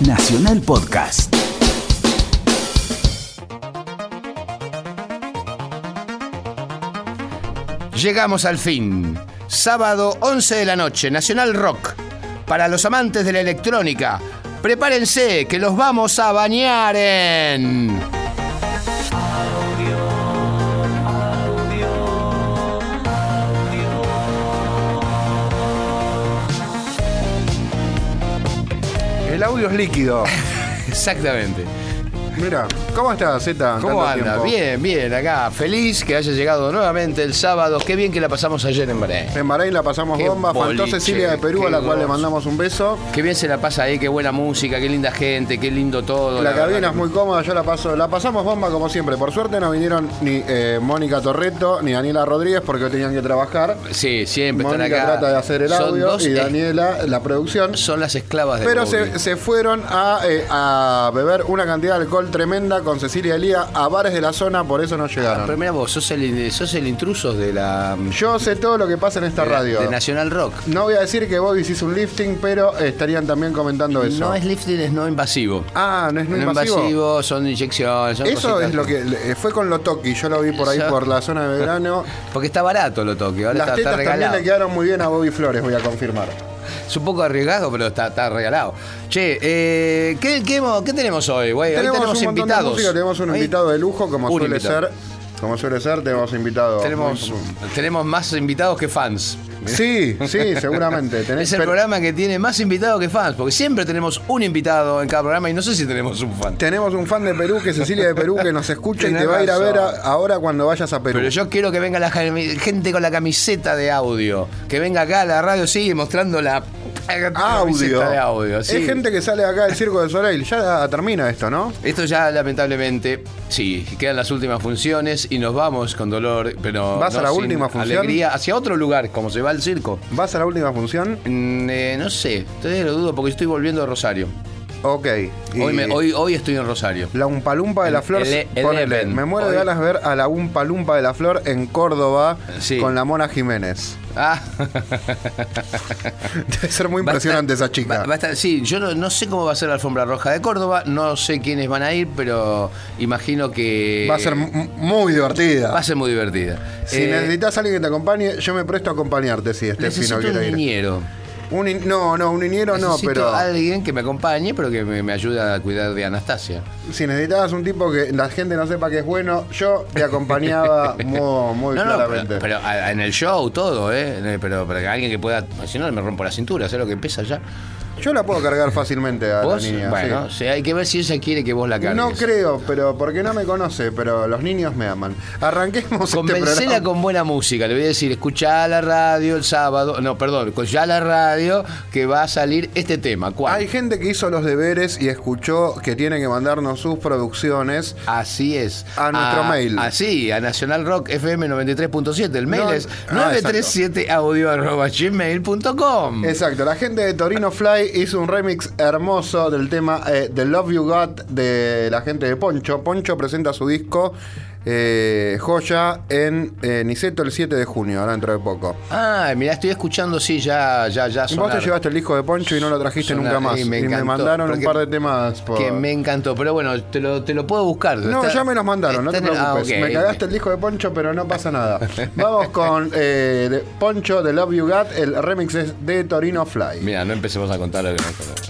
Nacional Podcast. Llegamos al fin. Sábado 11 de la noche, Nacional Rock. Para los amantes de la electrónica, prepárense que los vamos a bañar en... El audio es líquido. Exactamente. Mira, ¿cómo estás, Zeta? ¿Cómo anda? tiempo. Bien, bien, acá. Feliz que haya llegado nuevamente el sábado. Qué bien que la pasamos ayer en Bahrein. En Bahrein la pasamos Qué bomba. Faltó Cecilia de Perú, a la cual le mandamos un beso. Qué bien se la pasa ahí, qué buena música, qué linda gente, qué lindo todo. La cabina es muy cómoda, yo la paso, la pasamos bomba como siempre. Por suerte no vinieron ni eh, Mónica Torreto ni Daniela Rodríguez porque tenían que trabajar. Sí, siempre están Mónica acá. trata de hacer el audio y es- Daniela la producción. Son las esclavas de Pero se, se fueron a, eh, a beber una cantidad de alcohol tremenda con Cecilia Elía a bares de la zona, por eso no llegaron. Pero mira vos, sos el, sos el intruso de la. Yo sé todo lo que pasa en esta de radio. De Nacional Rock. No voy a decir que vos hiciste un lifting, pero estarían también comentando eso. No es lifting, es no invasivo. Ah, no es no No invasivo. invasivo, son inyecciones. son Eso es lo que eh, fue con Lotoki, yo lo vi por ahí Eso- por la zona de Belgrano. Porque está barato lo toque, ahora Las está, está tetas también le quedaron muy bien a Bobby Flores, voy a confirmar. Es un poco arriesgado, pero está, está regalado. Che, eh, ¿qué, qué tenemos hoy, güey? Hoy tenemos, un invitados. de música, tenemos un invitado de lujo, como un suele invitado. ser. Como suele ser, tenemos invitados. Tenemos, tenemos más invitados que fans. Sí, sí, seguramente. Tenés- Es el programa que tiene más invitados que fans, porque siempre tenemos un invitado en cada programa y no sé si tenemos un fan. Tenemos un fan de Perú, que es Cecilia de Perú, que nos escucha y te va a ir a ver a- ahora cuando vayas a Perú. Pero yo quiero que venga la gente con la camiseta de audio. Que venga acá a la radio, sigue mostrando la audio. camiseta de audio. sí. Es gente que sale acá del Circo de Soleil. Ya termina esto, ¿no? Esto ya lamentablemente, sí, quedan las últimas funciones y nos vamos con dolor, pero ¿Vas a no la sin última función? alegría hacia otro lugar, como se va al circo. ¿Vas a la última función? Mm, eh, no sé, todavía lo dudo porque estoy volviendo a Rosario. Ok. Y Hoy, me- hoy, hoy estoy en Rosario. La Umpalumpa de la El- Flor. el- el ponele, me muero de Hoy- ganas de ver a la Umpalumpa de la Flor en Córdoba Sí. con la Mona Jiménez. Ah. Debe ser muy impresionante estar- esa chica. va- va sí, yo no, no sé cómo va a ser la alfombra roja de Córdoba, no sé quiénes van a ir, pero imagino que Va a ser muy divertida. va a ser muy divertida. Si Eh, necesitas a alguien que te acompañe, yo me presto a acompañarte si este no quiere un ir. niñero. Un in- no, no, un niñero no, pero alguien que me acompañe, pero que me, me ayude a cuidar de Anastasia. si necesitabas un tipo que la gente no sepa que es bueno, yo te acompañaba muy, muy No, no, claramente. pero, en el show todo, ¿eh? Pero, que alguien que pueda. Si no, me rompo la cintura, ¿sabes lo que empieza ya? Yo la puedo cargar fácilmente a ¿Vos? la niña. bueno, sí. hay que ver si ella quiere que vos la cargues. No creo, pero porque no me conoce, pero los niños me aman. Arranquemos este Convencela programa. con buena música. Le voy a decir, escuchá la radio el sábado. No, perdón, escuchá la radio que va a salir este tema. ¿Cuál? Hay gente que hizo los deberes y escuchó que tiene que mandarnos sus producciones. Así es. A nuestro mail. Así, a Nacional Rock FM 93.7. El mail No, es ah, 937audio.gmail.com. Exacto, la gente de Torino Fly hizo un remix hermoso del tema eh, The Love You Got de la gente de Poncho. Poncho presenta su disco eh, Joya en eh, Niceto el 7 de junio, ahora dentro de poco. Ah, mira, estoy escuchando, sí, ya, ya, ya. Vos te sonar. llevaste el disco de Poncho y no lo trajiste Sonar- nunca más. y Y me mandaron un par de temas. por- Que me encantó, pero bueno, te lo, te lo puedo buscar. No, Está- ya me los mandaron, no te ah, preocupes. Me cagaste el disco de Poncho, pero no pasa nada. Vamos con eh, de Poncho de Love You Got, el remix es de Torino Fly. Mira, no empecemos a contar lo que no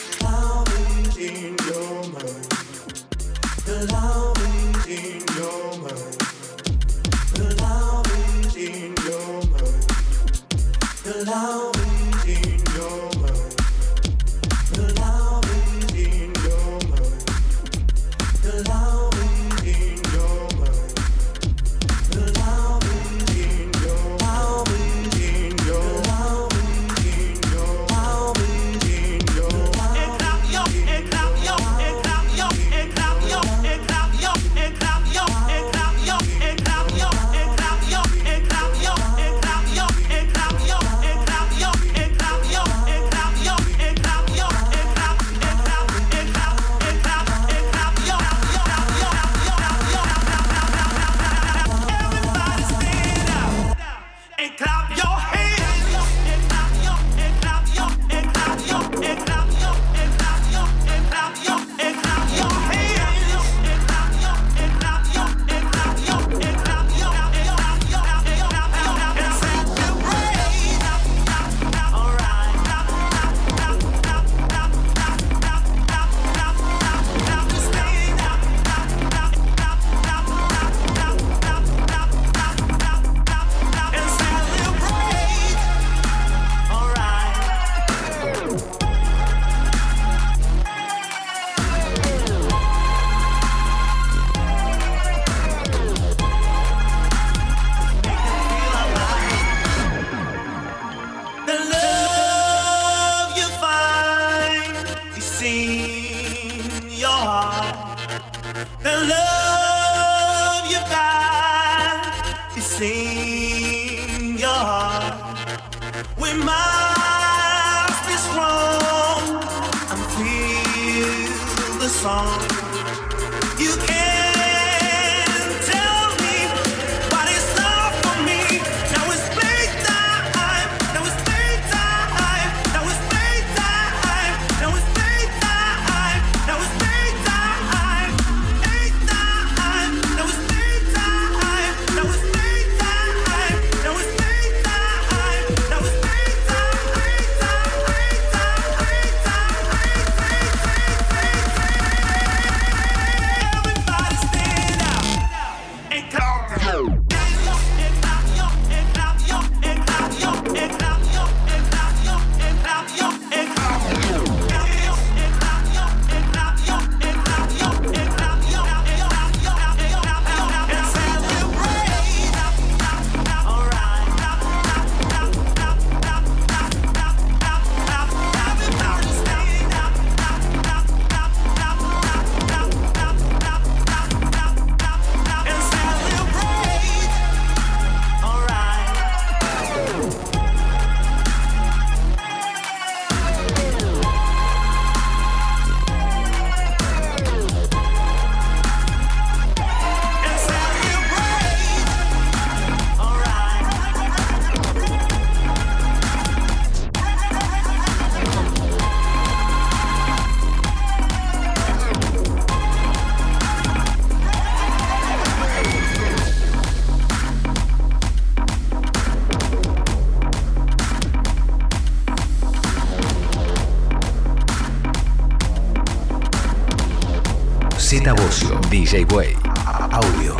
DJ Way. Audio.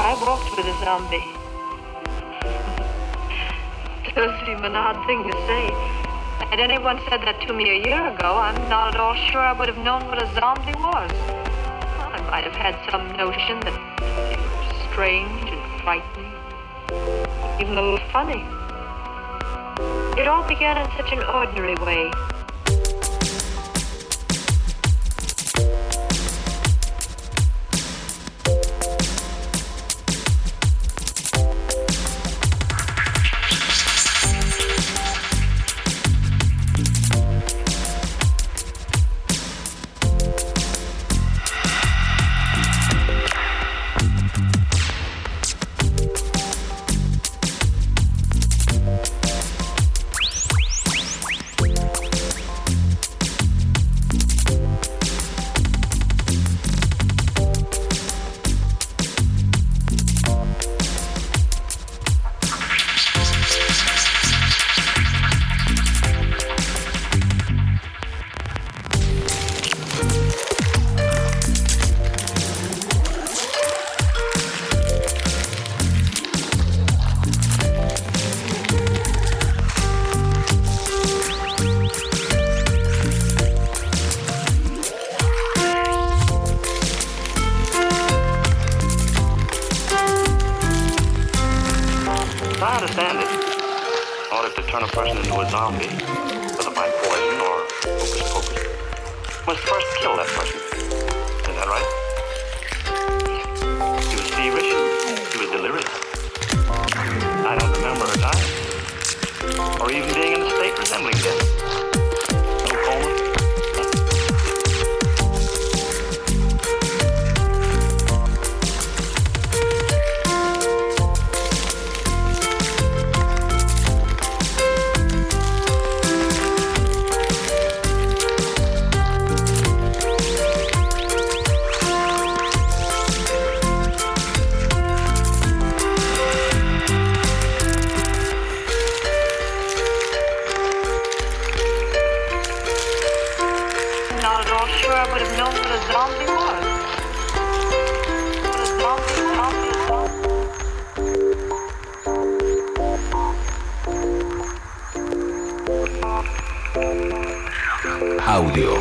I walked with a zombie. Does seem an odd thing to say. Had anyone said that to me a year ago, I'm not at all sure I would have known what a zombie was. I might have had some notion that they were strange and frightening, even a little funny. It all began in such an ordinary way.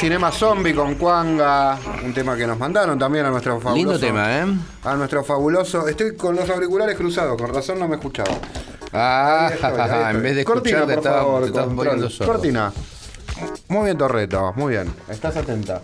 Cinema Zombie con Cuanga, un tema que nos mandaron también a nuestro fabuloso. Lindo tema, ¿eh? A nuestro fabuloso. Estoy con los auriculares cruzados, con razón no me escuchaba. Ah, Ahí estoy, ahí estoy. en vez de Cortina, por estaba, favor, te control. Cortina. Muy bien, Torreto, muy bien. Estás atenta.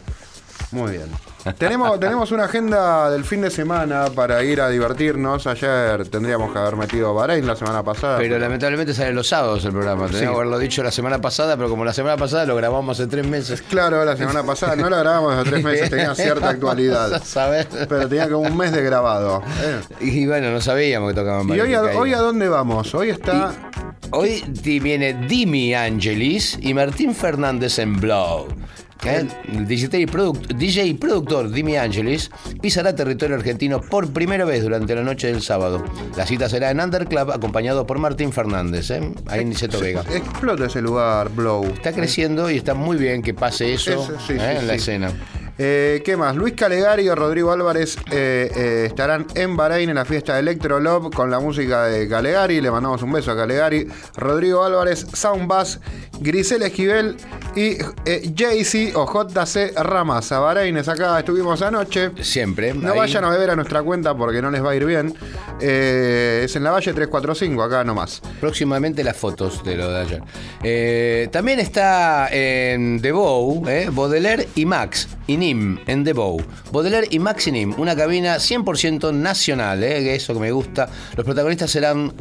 Muy bien. Tenemos, tenemos una agenda del fin de semana para ir a divertirnos. Ayer tendríamos que haber metido Bahrein la semana pasada. Pero lamentablemente sale los sábados el programa. Teníamos que haberlo dicho la semana pasada, pero como la semana pasada lo grabamos hace tres meses. Claro, la semana pasada no la grabamos hace tres meses, tenía cierta actualidad. Pero tenía como un mes de grabado. eh. Y bueno, no sabíamos que tocaban Y hoy a, hoy a dónde vamos? Hoy está. Hoy viene Dimi Angelis y Martín Fernández en Blow. ¿Eh? El DJ, product- DJ productor Dimi Angelis pisará territorio argentino por primera vez durante la noche del sábado. La cita será en Underclub acompañado por Martín Fernández, ¿eh? ahí en Niceto Vega. Explota ese lugar, Blow. Está creciendo y está muy bien que pase eso Eso, sí, ¿eh? sí, en la sí. escena. Eh, ¿Qué más? Luis Calegari y Rodrigo Álvarez eh, eh, estarán en Bahrein en la fiesta Electro Love con la música de Calegari. Le mandamos un beso a Calegari. Rodrigo Álvarez, Sound Bass, Grisel Esquivel y JC o JC Ramas. A Bahrein es acá, estuvimos anoche. Siempre. No ahí. vayan a beber a nuestra cuenta porque no les va a ir bien. Es en la Valle 345, acá nomás. Próximamente las fotos de lo de ayer. También está en The Bow, Baudelaire y Max, y Nim, en The. Baudelaire y Max y Nim, una cabina 100% nacional, eh, eso que me gusta. Los protagonistas serán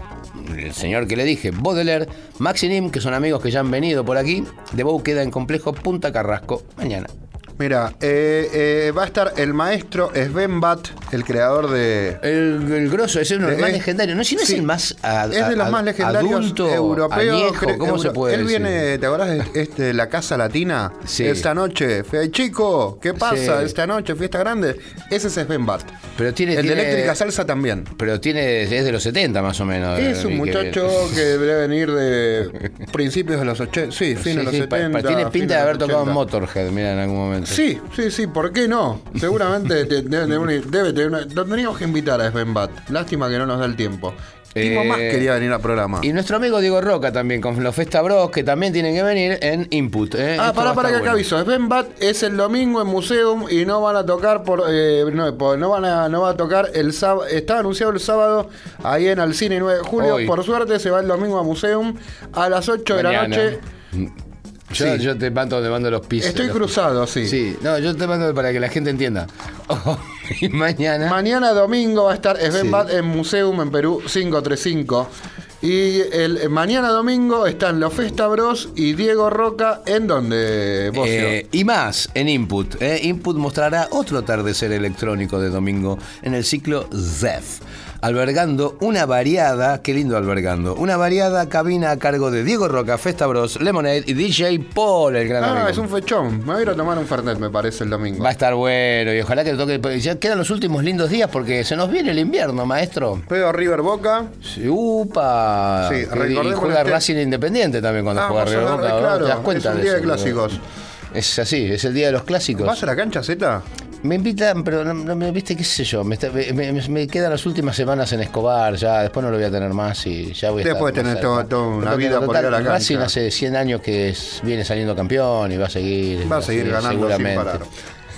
el señor que le dije, Baudelaire, Max y Nim, que son amigos que ya han venido por aquí. The queda en complejo Punta Carrasco mañana. Mira, eh, eh, va a estar el maestro Sven Bat, el creador de, El, el grosso, ese es uno de los más Eh, legendarios. No, si no sí. es el más a- es de los a- más legendarios adulto, europeos. añejo, ¿cómo se puede Él decir? viene, ¿te acordás de este, la Casa Latina? Sí. Esta noche. Fe- Chico, ¿qué pasa Sí. esta noche? Fiesta grande. Ese es Sven Bat. Pero tiene, el tiene- de Eléctrica Salsa también. Pero tiene, es de los 70 más o menos. Es un el que- muchacho que debe venir de principios de los 80. Sí, fines de los sí, pa- 70. pa- tiene pinta de haber tocado en 80. Motorhead, mira, en algún momento. Sí, sí, sí, ¿por qué no? Seguramente te- debe tener una. Debe tener una- tendríamos que invitar a Sven Bat. Lástima que no nos da el tiempo. Timo Eh, más quería venir al programa. Y nuestro amigo Diego Roca también, con los Festa Bros, que también tienen que venir en Input. ¿eh? Ah, Esto a para que acá bueno. aviso. Sven Bat es el domingo en Museum y no van a tocar por. eh, no, por- no van a, no va a tocar el sábado. Está anunciado el sábado ahí en Alcine 9 de julio. Hoy. Por suerte se va el domingo a Museum a las 8 de la noche. Yo, Sí. yo te mando, te mando los pisos. Estoy los- cruzado, sí. Sí, no, yo te mando para que la gente entienda. Oh, y mañana. Mañana domingo va a estar Sven Sí. Bat en Museum en Perú 535. Y el mañana domingo están los Festa Bros y Diego Roca en donde? Eh, y más en Input. ¿eh? Input mostrará otro atardecer electrónico de domingo en el ciclo ZEF, albergando una variada, qué lindo albergando, una variada cabina a cargo de Diego Roca, Festa Bros, Lemonade y DJ Paul, el gran ah, amigo. es un fechón. Me voy a ir a tomar un Fernet, me parece, el domingo. Va a estar bueno y ojalá que toque. porque Ya quedan los últimos lindos días porque se nos viene el invierno, maestro. Veo River Boca. Sí, Upa. Sí, Y juega este- Racing Independiente también cuando Ah, juega River Boca. ¿no? claro, ¿Te das cuenta es un día de eso? clásicos. Es así, es el día de los clásicos. ¿Vas a la cancha Z? Me invitan, pero no, no me viste, qué sé yo. Me, está- me- me- me quedan las últimas semanas en Escobar, ya después no lo voy a tener más y ya voy a Después tener toda una vida por ir a la cancha. Racing hace 100 años que es- viene saliendo campeón y va a seguir. Va a seguir ganando sin parar.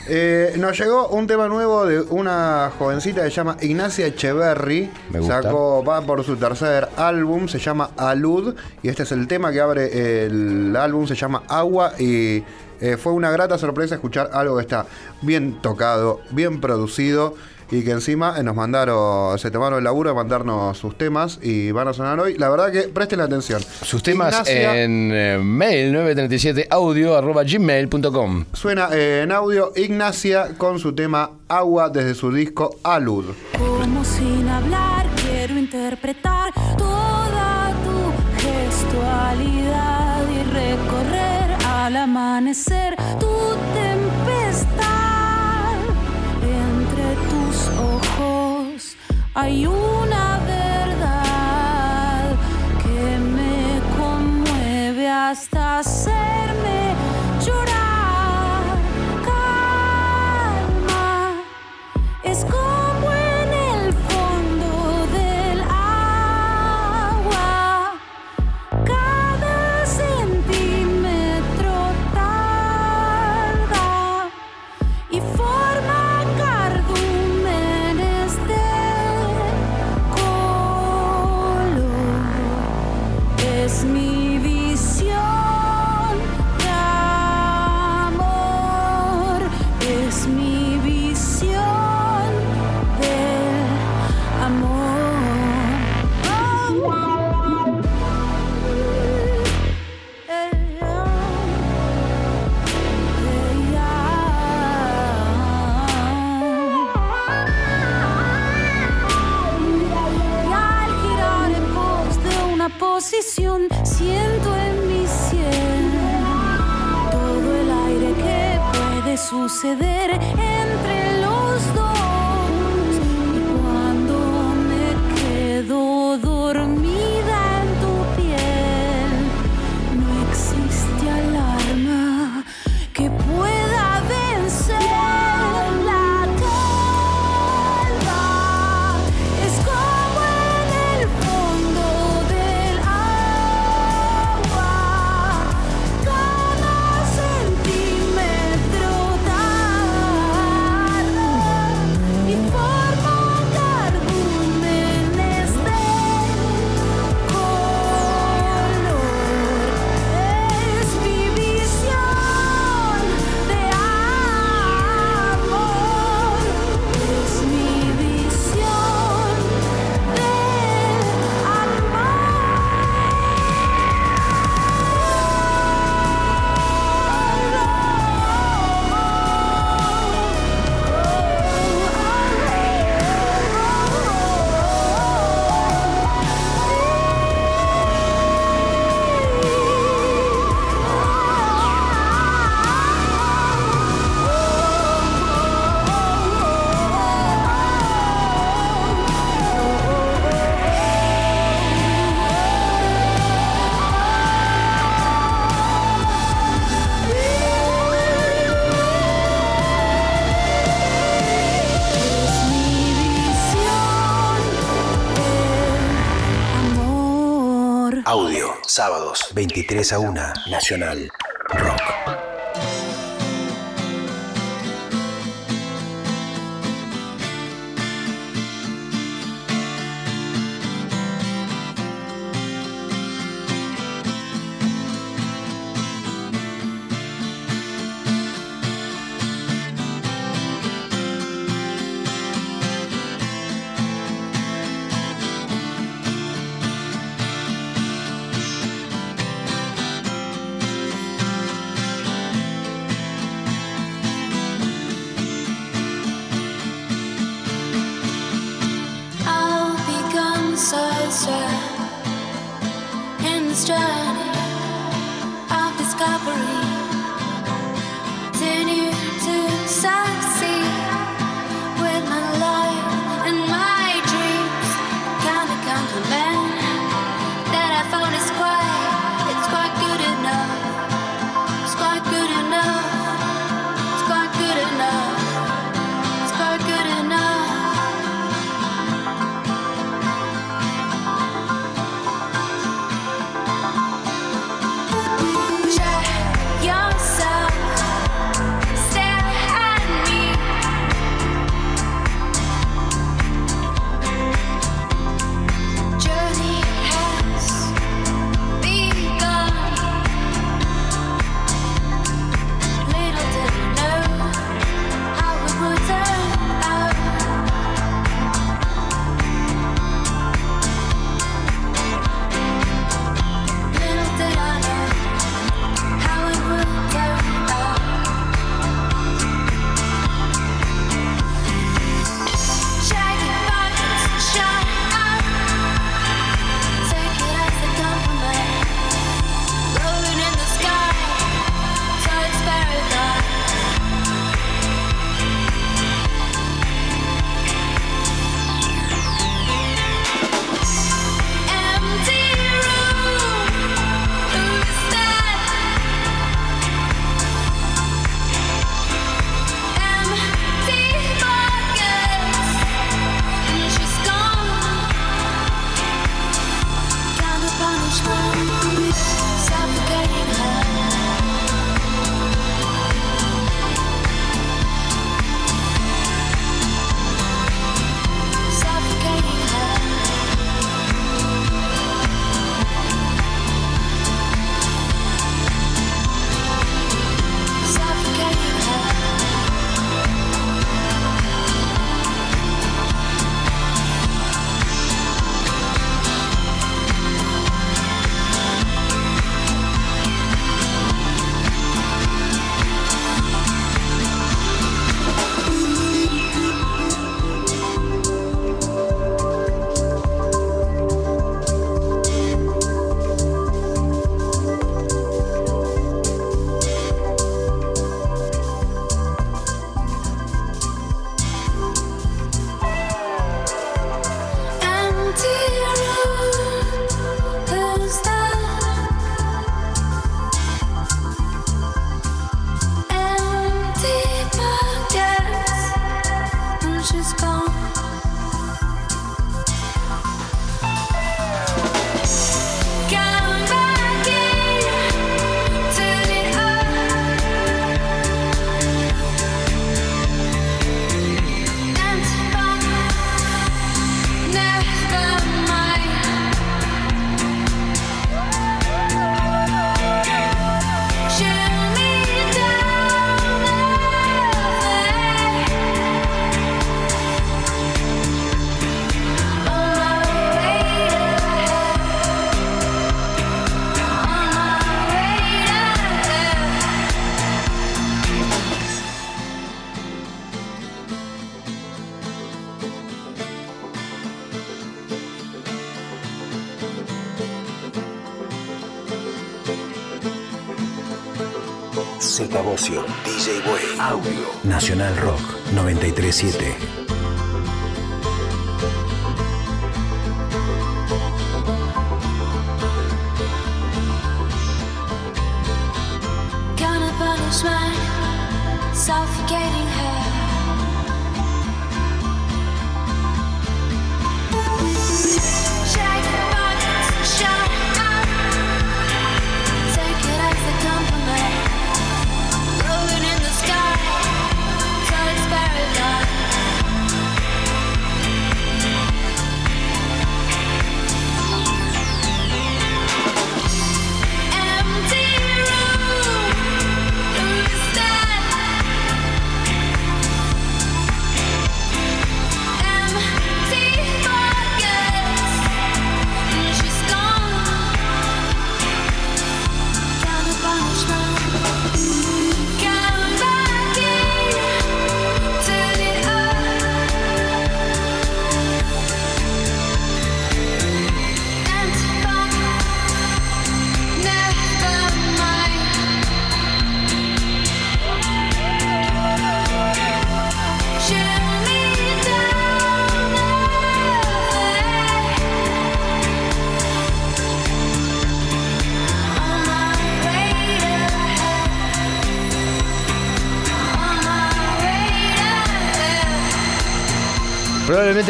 Eh, nos llegó un tema nuevo de una jovencita que se llama Ignacia Echeverry. Me gusta. Sacó, va por su tercer álbum, se llama Alud. Y este es el tema que abre el álbum, se llama Agua. Y eh, fue una grata sorpresa escuchar algo que está bien tocado, bien producido. Y que encima eh, nos mandaron, se tomaron el laburo de mandarnos sus temas y van a sonar hoy. La verdad que presten la atención. Sus temas Ignacia- en eh, mail 937 audio arroba gmail.com. Suena eh, en audio Ignacia con su tema Agua desde su disco Alud. Como sin hablar quiero interpretar toda tu gestualidad y recorrer al amanecer tu tempestad. Entre tus ojos hay una verdad que me conmueve hasta hacerme 23 a 1, Nacional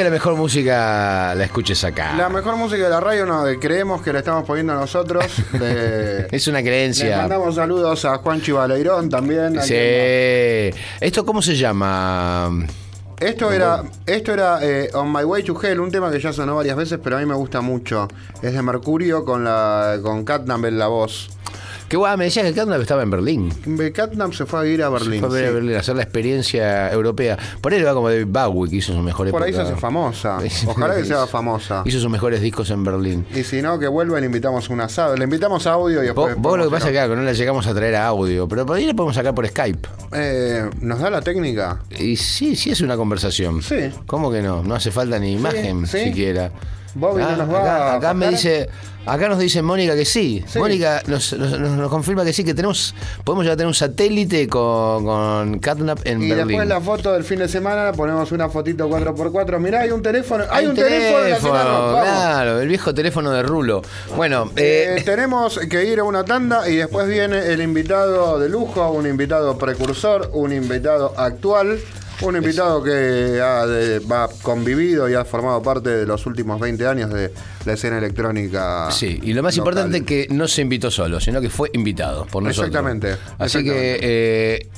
La mejor música la escuches acá. La mejor música de la radio no creemos que la estamos poniendo nosotros. Es una le creencia. mandamos saludos a Juanchi Baleirón también. Sí. ¿Esto cómo se llama? Esto era, esto era eh, On My Way to Hell, un tema que ya sonó varias veces, pero a mí me gusta mucho. Es de Mercurio con la con en la voz. Que guau, me decías que Catnap estaba en Berlín. Catnap se fue a ir a Berlín. Fue a a sí. Berlín a hacer la experiencia europea. Por ahí le va como David Bowie, que hizo sus mejores Por ahí se hace famosa. Ojalá que sea famosa. Hizo sus mejores discos en Berlín. Y si no, que vuelva, le invitamos un asado. Le invitamos a audio y después. vos lo que pasa es que no la llegamos a traer a audio, pero por ahí la podemos sacar por Skype. Eh, ¿Nos da la técnica? Y sí, sí es una conversación. Sí. ¿Cómo que no? No hace falta ni imagen sí. siquiera. Bobby no nos va acá, a acá me dice, acá nos dice Mónica que sí. Sí. Mónica nos, nos- nos- nos confirma que sí, que tenemos, podemos ya tener un satélite con, con Catnap en Y Berlín. después la foto del fin de semana ponemos una fotito 4x4. Mirá, hay un teléfono. Hay, un teléfono, en la vamos. claro, el viejo teléfono de Rulo. Bueno, Eh, eh, tenemos que ir a una tanda y después viene el invitado de lujo, un invitado precursor, un invitado actual, un invitado que ha, de- ha convivido y ha formado parte de los últimos 20 años de la escena electrónica. Sí, y lo más local. importante que no se invitó solo, sino que fue invitado por nosotros. Exactamente, Así exactamente. que eh,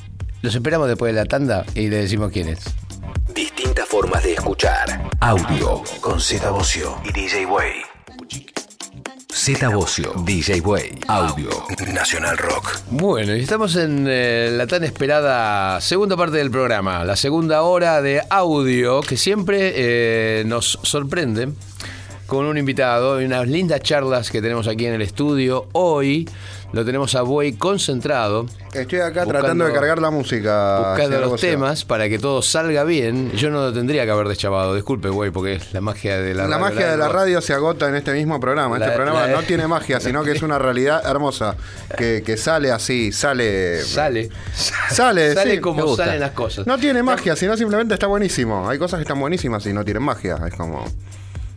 los esperamos después de la tanda y le decimos quién es. Distintas formas de escuchar. Audio con Z Bocio y DJ Way. Z Bocio, DJ Way, Audio, Nacional Rock. Bueno, y estamos en eh, la tan esperada segunda parte del programa, la segunda hora de audio que siempre eh, nos sorprende con un invitado y unas lindas charlas que tenemos aquí en el estudio. Hoy lo tenemos a Buey concentrado. Estoy acá Buscando- tratando de cargar la música. buscando los temas para que todo salga bien. Yo no lo tendría que haber deschavado, disculpe, güey, porque es la magia de la, La, radio magia de la radio se agota en este mismo programa. La- este programa la- no tiene magia, sino que es una realidad hermosa. Que, que sale así, sale. Sale. Sale, Sale sí. como salen las cosas. No tiene magia, sino simplemente está buenísimo. Hay cosas que están buenísimas y no tienen magia. Es como.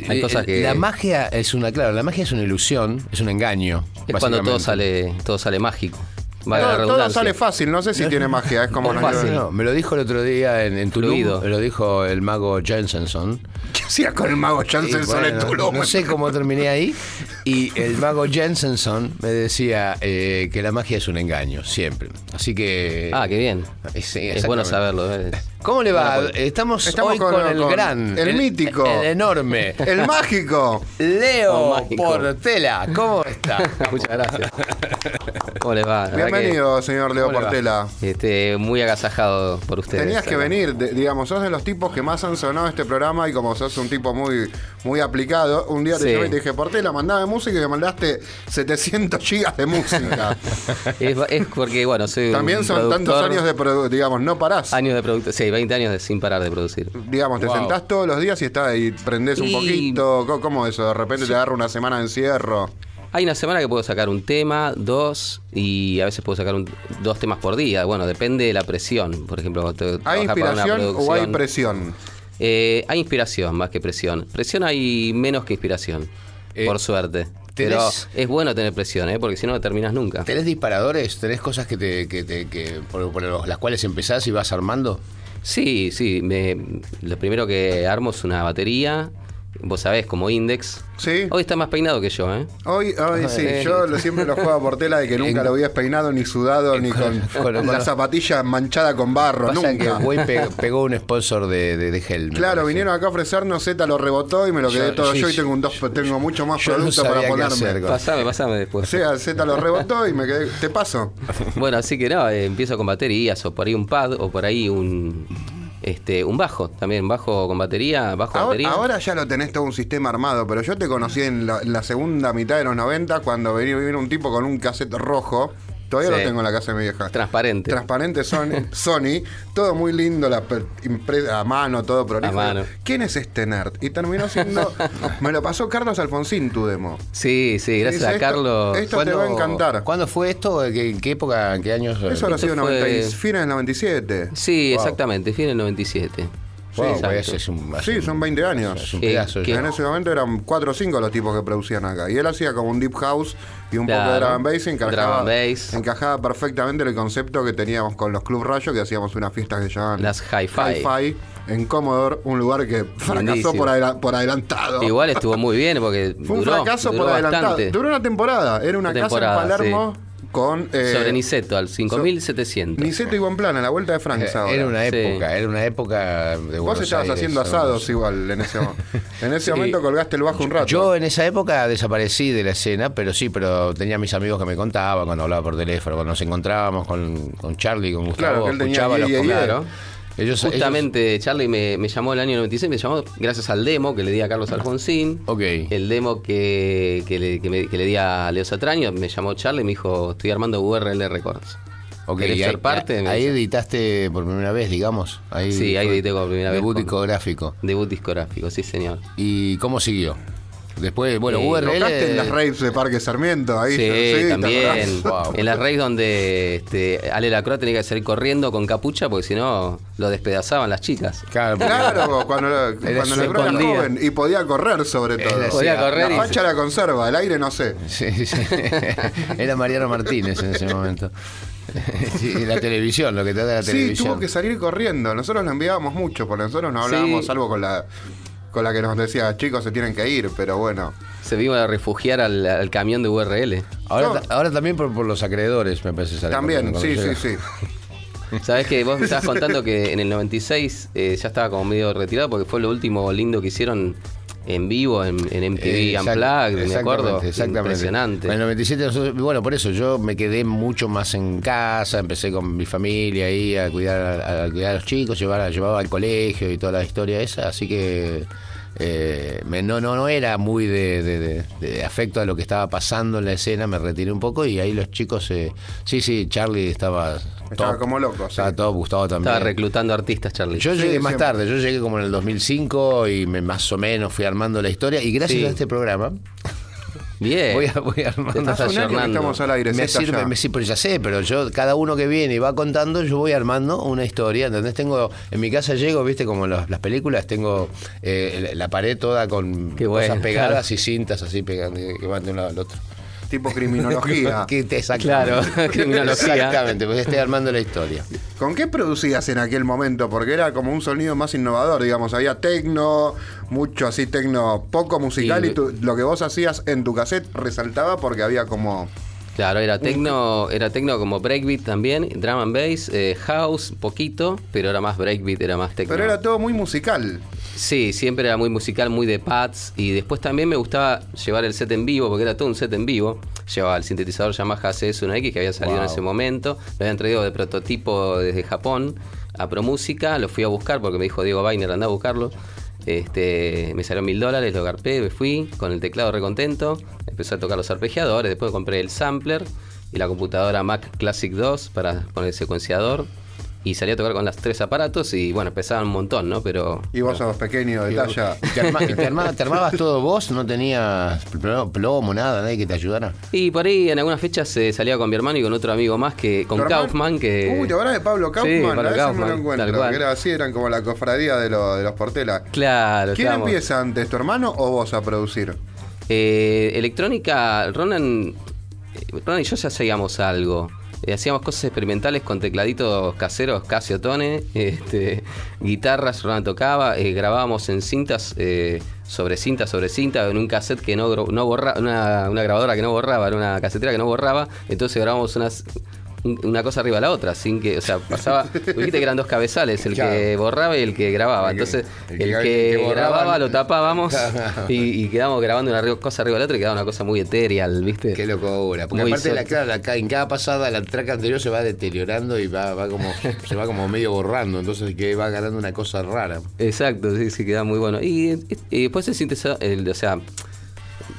Hay cosas que- La magia es una, claro, la magia es una ilusión, es un engaño. Es cuando todo sale, todo sale mágico. Todo, sale fácil, no sé si tiene magia. Es como. No- fácil. No, me lo dijo el otro día en, en Tulum, Fluido. me lo dijo el mago Jensenson. ¿Qué hacía con el mago bueno, en Tulum? No sé cómo terminé ahí. Y el mago Jensenson me decía eh, que la magia es un engaño, siempre. Así que. Ah, qué bien. Eh, sí, es bueno saberlo. eh. ¿Cómo le va? Pues, Estamos, Estamos hoy con- con, el con gran, el mítico. el enorme, El mágico. Leo Oh, mágico. Portela. ¿Cómo está? Muchas gracias. ¿Cómo les va? Bienvenido, señor Leo. Portela. este, muy agasajado por ustedes. Tenías que venir, de- digamos, sos de los tipos que más han sonado este programa y como sos un tipo muy, muy aplicado, un día te Sí. llamé y te dije, Portela, mandame música y me mandaste 700 gigas de música. Es, es porque, bueno, soy un También son tantos años de, produ- digamos, no parás. Años de producto. Sí, 20 años de sin parar de producir. Digamos, te Wow. sentás todos los días y, está, y prendés un poquito. ¿Cómo eso? De repente te agarra una semana de encierro. Hay una semana que puedo sacar un tema, dos, y a veces puedo sacar un- dos temas por día. Bueno, depende de la presión. Por ejemplo, te- ¿Hay trabajar para una inspiración o hay presión? Eh, hay inspiración más que presión. Presión hay menos que inspiración, Eh, por suerte. Pero es bueno tener presión, ¿eh? porque si no, no terminas nunca. ¿Tenés disparadores? ¿Tenés cosas que te, que te- que- por, por los- las cuales empezás y vas armando? Sí, sí. me- lo primero que armo es una batería. Vos sabés, como Index. Sí. Hoy está más peinado que yo, ¿eh? Hoy, hoy sí, Eh. yo lo, siempre lo juego por tela de que nunca En- lo habías peinado ni sudado ni con, con- la con- zapatilla manchada con barro, Pasa nunca. que Güey pe- pegó un sponsor de, de, de Hell. me Claro, vinieron acá a ofrecernos, Z lo rebotó y me lo quedé Yo- todo sí, yo y tengo un dos, tengo mucho más Yo no producto sabía para ponerme. Pasame, pasame O después. sea, Z lo rebotó y me quedé. ¿Te paso? Bueno, así que no, eh, empiezo con baterías, o por ahí un pad, o por ahí un este un bajo, también bajo con batería, bajo Ahora, batería. ahora ya lo tenés todo un sistema armado, pero yo te conocí en la, en la segunda mitad de los 90 cuando venía, vino un tipo con un cassette rojo. Todavía Sí. lo tengo en la casa de mi vieja. Transparente. Transparente Sony, Sony, todo muy lindo, la per- impre- a mano, todo prolijo. A mano. ¿Quién es este nerd? Y terminó siendo. me lo pasó Carlos Alfonsín tu demo. Sí, sí, gracias Dice, a esto- Carlos. esto- te va a encantar. ¿Cuándo fue esto? ¿Qué- ¿En qué época? ¿En qué años? Eso habrá Esto sido fue- 90 y- fines del 97. Sí, Wow. exactamente, fin del 97. Wow, exacto. pues, es un, es Sí, un- son 20 años. Es un Eh. En ese momento eran 4 o 5 los tipos que producían acá. Y él hacía como un deep house y un poco de drum and bass. Encajaba, Drum and bass. encajaba perfectamente en el concepto que teníamos con los Club Rayo, que hacíamos unas fiestas que se llamaban Las hi-fi. En Commodore, un lugar que fracasó por, adela- por adelantado. Igual estuvo muy bien porque Fue un duró, fracaso duró por adelantado. bastante. Duró una temporada. Era una Una casa en Palermo con. eh, Sobre Niceto, al 5700. Niceto y Buen Plan, a la vuelta de Francia. ahora. Era una Sí. época, era una época de Vos Buenos estabas Aires, haciendo asados igual en ese, mo- en ese momento colgaste el bajo un rato. Yo en esa época desaparecí de la escena, pero sí, pero tenía mis amigos que me contaban cuando hablaba por teléfono, cuando nos encontrábamos con, con Charlie, con Gustavo, Claro, que él tenía escuchaba los Ellos, Justamente Charlie me, me llamó el año 96, me llamó gracias al demo que le di a Carlos Alfonsín. Ok. El demo que, que le, que me- que le di a Leo Satraño, me llamó Charlie y me dijo, estoy armando URL Records. Ok, ¿Querés y ser ahí, parte? Ahí editaste por primera vez, digamos. Ahí Sí, ahí edité por primera vez Debut discográfico. Debut discográfico, sí señor. ¿Y cómo siguió? Después, bueno, Eh, URL. Tocaste en las raves de Parque Sarmiento, ahí. Sí, ¿te también. Wow. En las raves donde este, Ale Lacroix tenía que salir corriendo con capucha porque si no lo despedazaban las chicas. Claro, Claro, cuando, la- cuando se la era joven y podía correr sobre todo. Era- Podía sí, correr La y facha la conserva, el aire no sé. Sí, sí. Era Mariano Martínez en ese momento. Sí, la televisión, lo que trata de la Sí, televisión. tuvo que salir corriendo. Nosotros lo enviábamos mucho, porque nosotros no hablábamos Sí. algo con la con la que nos decía, chicos, se tienen que ir, pero bueno. se vino a refugiar al, al camión de URL. Ahora, No. ahora también por, por los acreedores, me parece. sale También, sí, sí, llega. sí. Sabes que vos me estabas contando que en el 96 eh, ya estaba como medio retirado porque fue lo último lindo que hicieron en vivo en, en MTV Eh, exact- Unplugged, me acuerdo. exactamente. Impresionante. En el 97, nosotros- bueno, por eso yo me quedé mucho más en casa, empecé con mi familia ahí a cuidar a, a cuidar a los chicos, llevar, llevaba al colegio y toda la historia esa, así que eh, me- no, no, no era muy de, de- de- de afecto a lo que estaba pasando en la escena, me retiré un poco y ahí los chicos, eh, sí, sí, Charlie estaba... Estaba top, como loco, sí. Estaba todo, Gustavo también. Estaba reclutando artistas, Charlie. Yo Sí, llegué más siempre. tarde, yo llegué como en el 2005 y me, más o menos fui armando la historia y gracias Sí. a este programa Bien. voy, a, voy armando. Hace un año que ayornando. estamos al aire, me sirve, me sí, pero ya sé, pero yo, cada uno que viene y va contando, yo voy armando una historia. ¿Entendés? Tengo, en mi casa llego, viste, como las, las películas, tengo eh, la pared toda con Qué cosas bueno, pegadas claro. y cintas así pegando, que van de un lado al otro. Tipo criminología. Claro, criminología. Exactamente, porque estoy armando la historia. ¿Con qué producías en aquel momento? Porque era como un sonido más innovador, digamos. Había tecno, mucho así tecno, poco musical, Y- y, tú- lo que vos hacías en tu cassette resaltaba porque había como. Claro, era tecno, era tecno como breakbeat también, drum and bass, eh, house, poquito, pero era más breakbeat, era más tecno. Pero era todo muy musical. Sí, siempre era muy musical, muy de pads. Y después también me gustaba llevar el set en vivo, porque era todo un set en vivo. Llevaba el sintetizador Yamaha CS1X que había salido en ese momento. Lo habían traído de prototipo desde Japón a ProMúsica. Lo fui a buscar porque me dijo Diego Weiner, anda a buscarlo. Este, me salió mil dólares, lo garpé, me fui con el teclado recontento. Empecé a tocar los arpegiadores. Después compré el sampler y la computadora Mac Classic 2 para poner el secuenciador. Y salí a tocar con los tres aparatos y bueno, pesaban un montón, ¿no? Pero... Y vos sos pequeño de talla. ¿Y ¿Te, arma- y te arma- te armabas todo vos? ¿No tenías pl- plomo, nada, nadie que te ayudara? Y por ahí en algunas fechas eh, salía con mi hermano y con otro amigo más que con. Kaufman que Uy, ¿te acordás de Pablo Sí, Kaufman? Pablo a veces no Kaufman, lo encuentro. tal cual. que era así, eran como la cofradía de, lo- de los Portela. Claro, ¿Quién empieza antes, tu hermano o vos a producir? Eh, electrónica, Ronan, eh, Ronan y yo ya hacíamos algo. Eh, hacíamos cosas experimentales con tecladitos caseros, Casio Tone, este, guitarras, Ronan tocaba, eh, grabábamos en cintas, eh, sobre cinta, sobre cinta, en un cassette que no, no borraba, una, una grabadora que no borraba, era una casetera que no borraba, entonces grabábamos unas un- una cosa arriba de la otra, sin que, o sea, pasaba, viste que eran dos cabezales, el que Claro. borraba y el que grababa. El que- Entonces, el que- el grababa lo tapábamos y, y quedábamos grabando una cosa arriba de la otra y quedaba una cosa muy etéreal, ¿viste? Qué locura. Porque Muy aparte, la, claro, la ca- en cada pasada, la track anterior se va deteriorando y va, va como, se va como medio borrando. Entonces que va ganando una cosa rara. Exacto, sí, sí, queda muy bueno. Y, y después el sintetizador, el- o sea,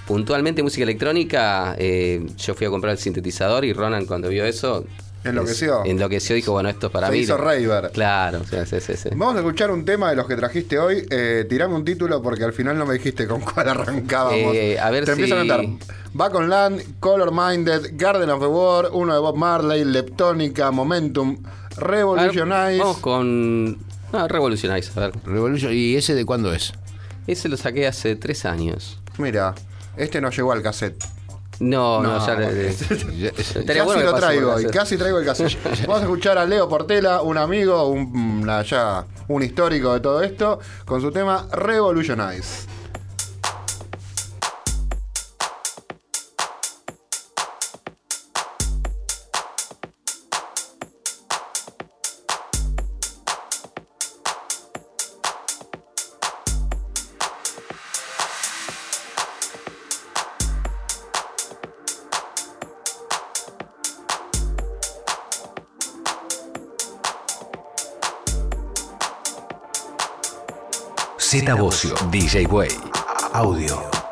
puntualmente música electrónica, eh, yo fui a comprar el sintetizador y Ronan cuando vio eso... Enloqueció. es- enloqueció, dijo, bueno, esto es para Se mí. hizo raver. Claro, o sea, sí, sí, sí. Vamos a escuchar un tema de los que trajiste hoy. Eh, tirame un título porque al final no me dijiste con cuál arrancábamos. Eh, a ver Te empiezo a si- cantar. Back on Land, Color Minded, Garden of the War, uno de Bob Marley, Leptónica, Momentum, ver, Revolutionize. Vamos con... Ah, Revolutionize, a ver. Revolution, ¿Y ese de cuándo es? Ese lo saqué hace tres años. Mira, este no llegó al cassette. No, no, No, ya... casi bueno lo traigo, y cassette. casi traigo el cassette. Vamos a escuchar a Leo Portela, un amigo, un, ya, un histórico de todo esto, con su tema Revolutionize. DJ Way. Audio.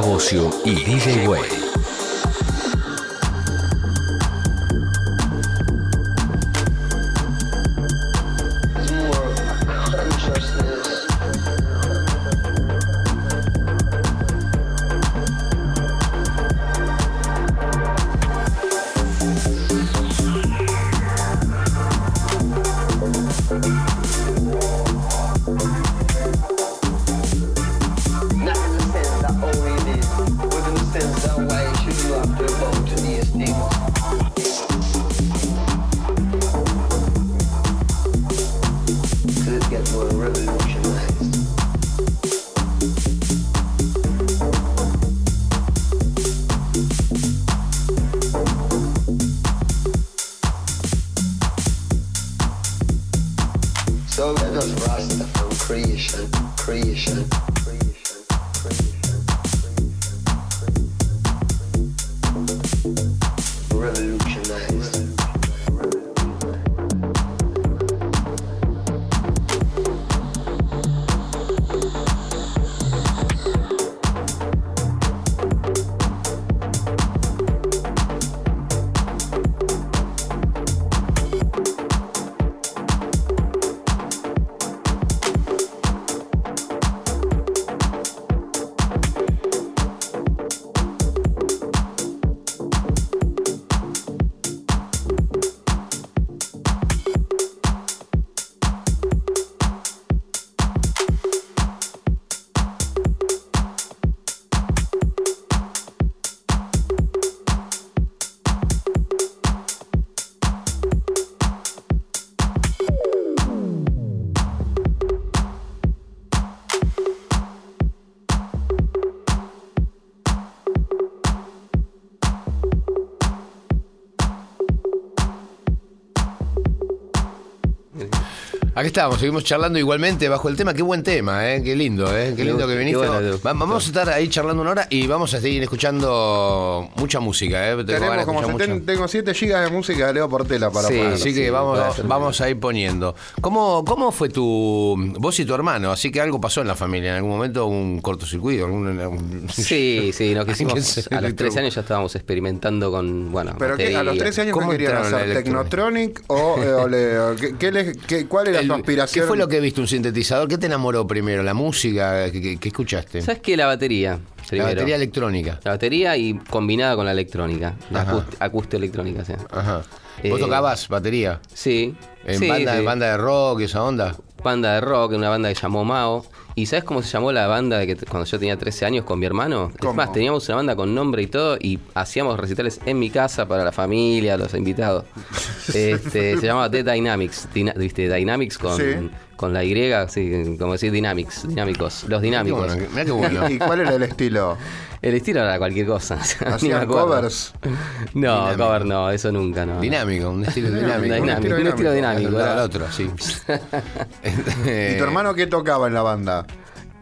Bocio y DJ Way. Aquí estamos, seguimos charlando igualmente bajo el tema. Qué buen tema, ¿eh? Qué lindo, ¿eh? Qué Qué lindo que qué viniste. bueno, Edu. Va- vamos a estar ahí charlando una hora y vamos a seguir escuchando mucha música, ¿eh? Tengo ganas Tenemos de como escuchar 70 mucho. tengo 7 gigas de música de Leo Portela para Sí, poner. Así que Sí, vamos, vamos a ir poniendo. ¿Cómo, ¿Cómo fue tu. vos y tu hermano? Así que algo pasó en la familia, en algún momento un cortocircuito. Algún, un- Sí, sí, nos ¿Qué quisimos. se A los le 13 tuvo? años ya estábamos experimentando con. Bueno, Pero que a los batería. 13 años ¿Cómo que querían entraron hacer Technotronic o, eh, o le- o ¿qué, qué les- qué- cuál era El- ¿Qué fue lo que viste? ¿Un sintetizador? ¿Qué te enamoró primero? ¿La música? ¿Qué, qué- qué escuchaste? ¿Sabes qué? La batería. La primero. batería electrónica. La batería y combinada con la electrónica. La Ajá. acúst- acústico-electrónica, sí. Ajá. ¿Vos Eh, tocabas batería? Sí. ¿En sí, banda, sí. en banda de rock y esa onda? Banda de rock, una banda que llamó Mao. ¿Y sabes cómo se llamó la banda de que cuando yo tenía 13 años con mi hermano? ¿Cómo? Es más, teníamos una banda con nombre y todo y hacíamos recitales en mi casa para la familia, los invitados. Este, se llamaba The Dynamics. Dina- ¿Viste? Dynamics con, Sí. con la Y, sí, como decir Dynamics, dinámicos, los dinámicos. Qué bueno, mirá qué bueno. ¿Y cuál era el estilo? El estilo era cualquier cosa. ¿Hacían covers? No, Dinámico. cover no, eso nunca, no. Dinámico, un estilo dinámico. Dinámico, un estilo dinámico. Era. del otro, sí. ¿Y tu hermano qué tocaba en la banda?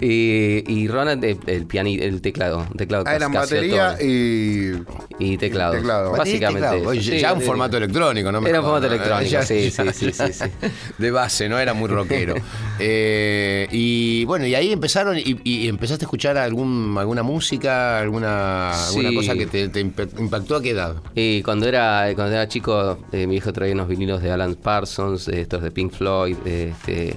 Y, y Ronald, el, piani, el teclado. teclado Ah, eran batería Tone. y... y teclado. y Básicamente. teclado. Oye, Sí, ya un formato sí. electrónico, ¿no? me Era un formato ¿no? electrónico, Ya- sí, ya- sí, sí, sí, sí. De base, no era muy rockero. Eh, y bueno, y ahí empezaron y, y empezaste a escuchar algún, alguna música, alguna, cosa que te, te imp- impactó a qué edad. Y cuando era, cuando era chico, eh, mi hijo traía unos vinilos de Alan Parsons, eh, estos de Pink Floyd, eh, este,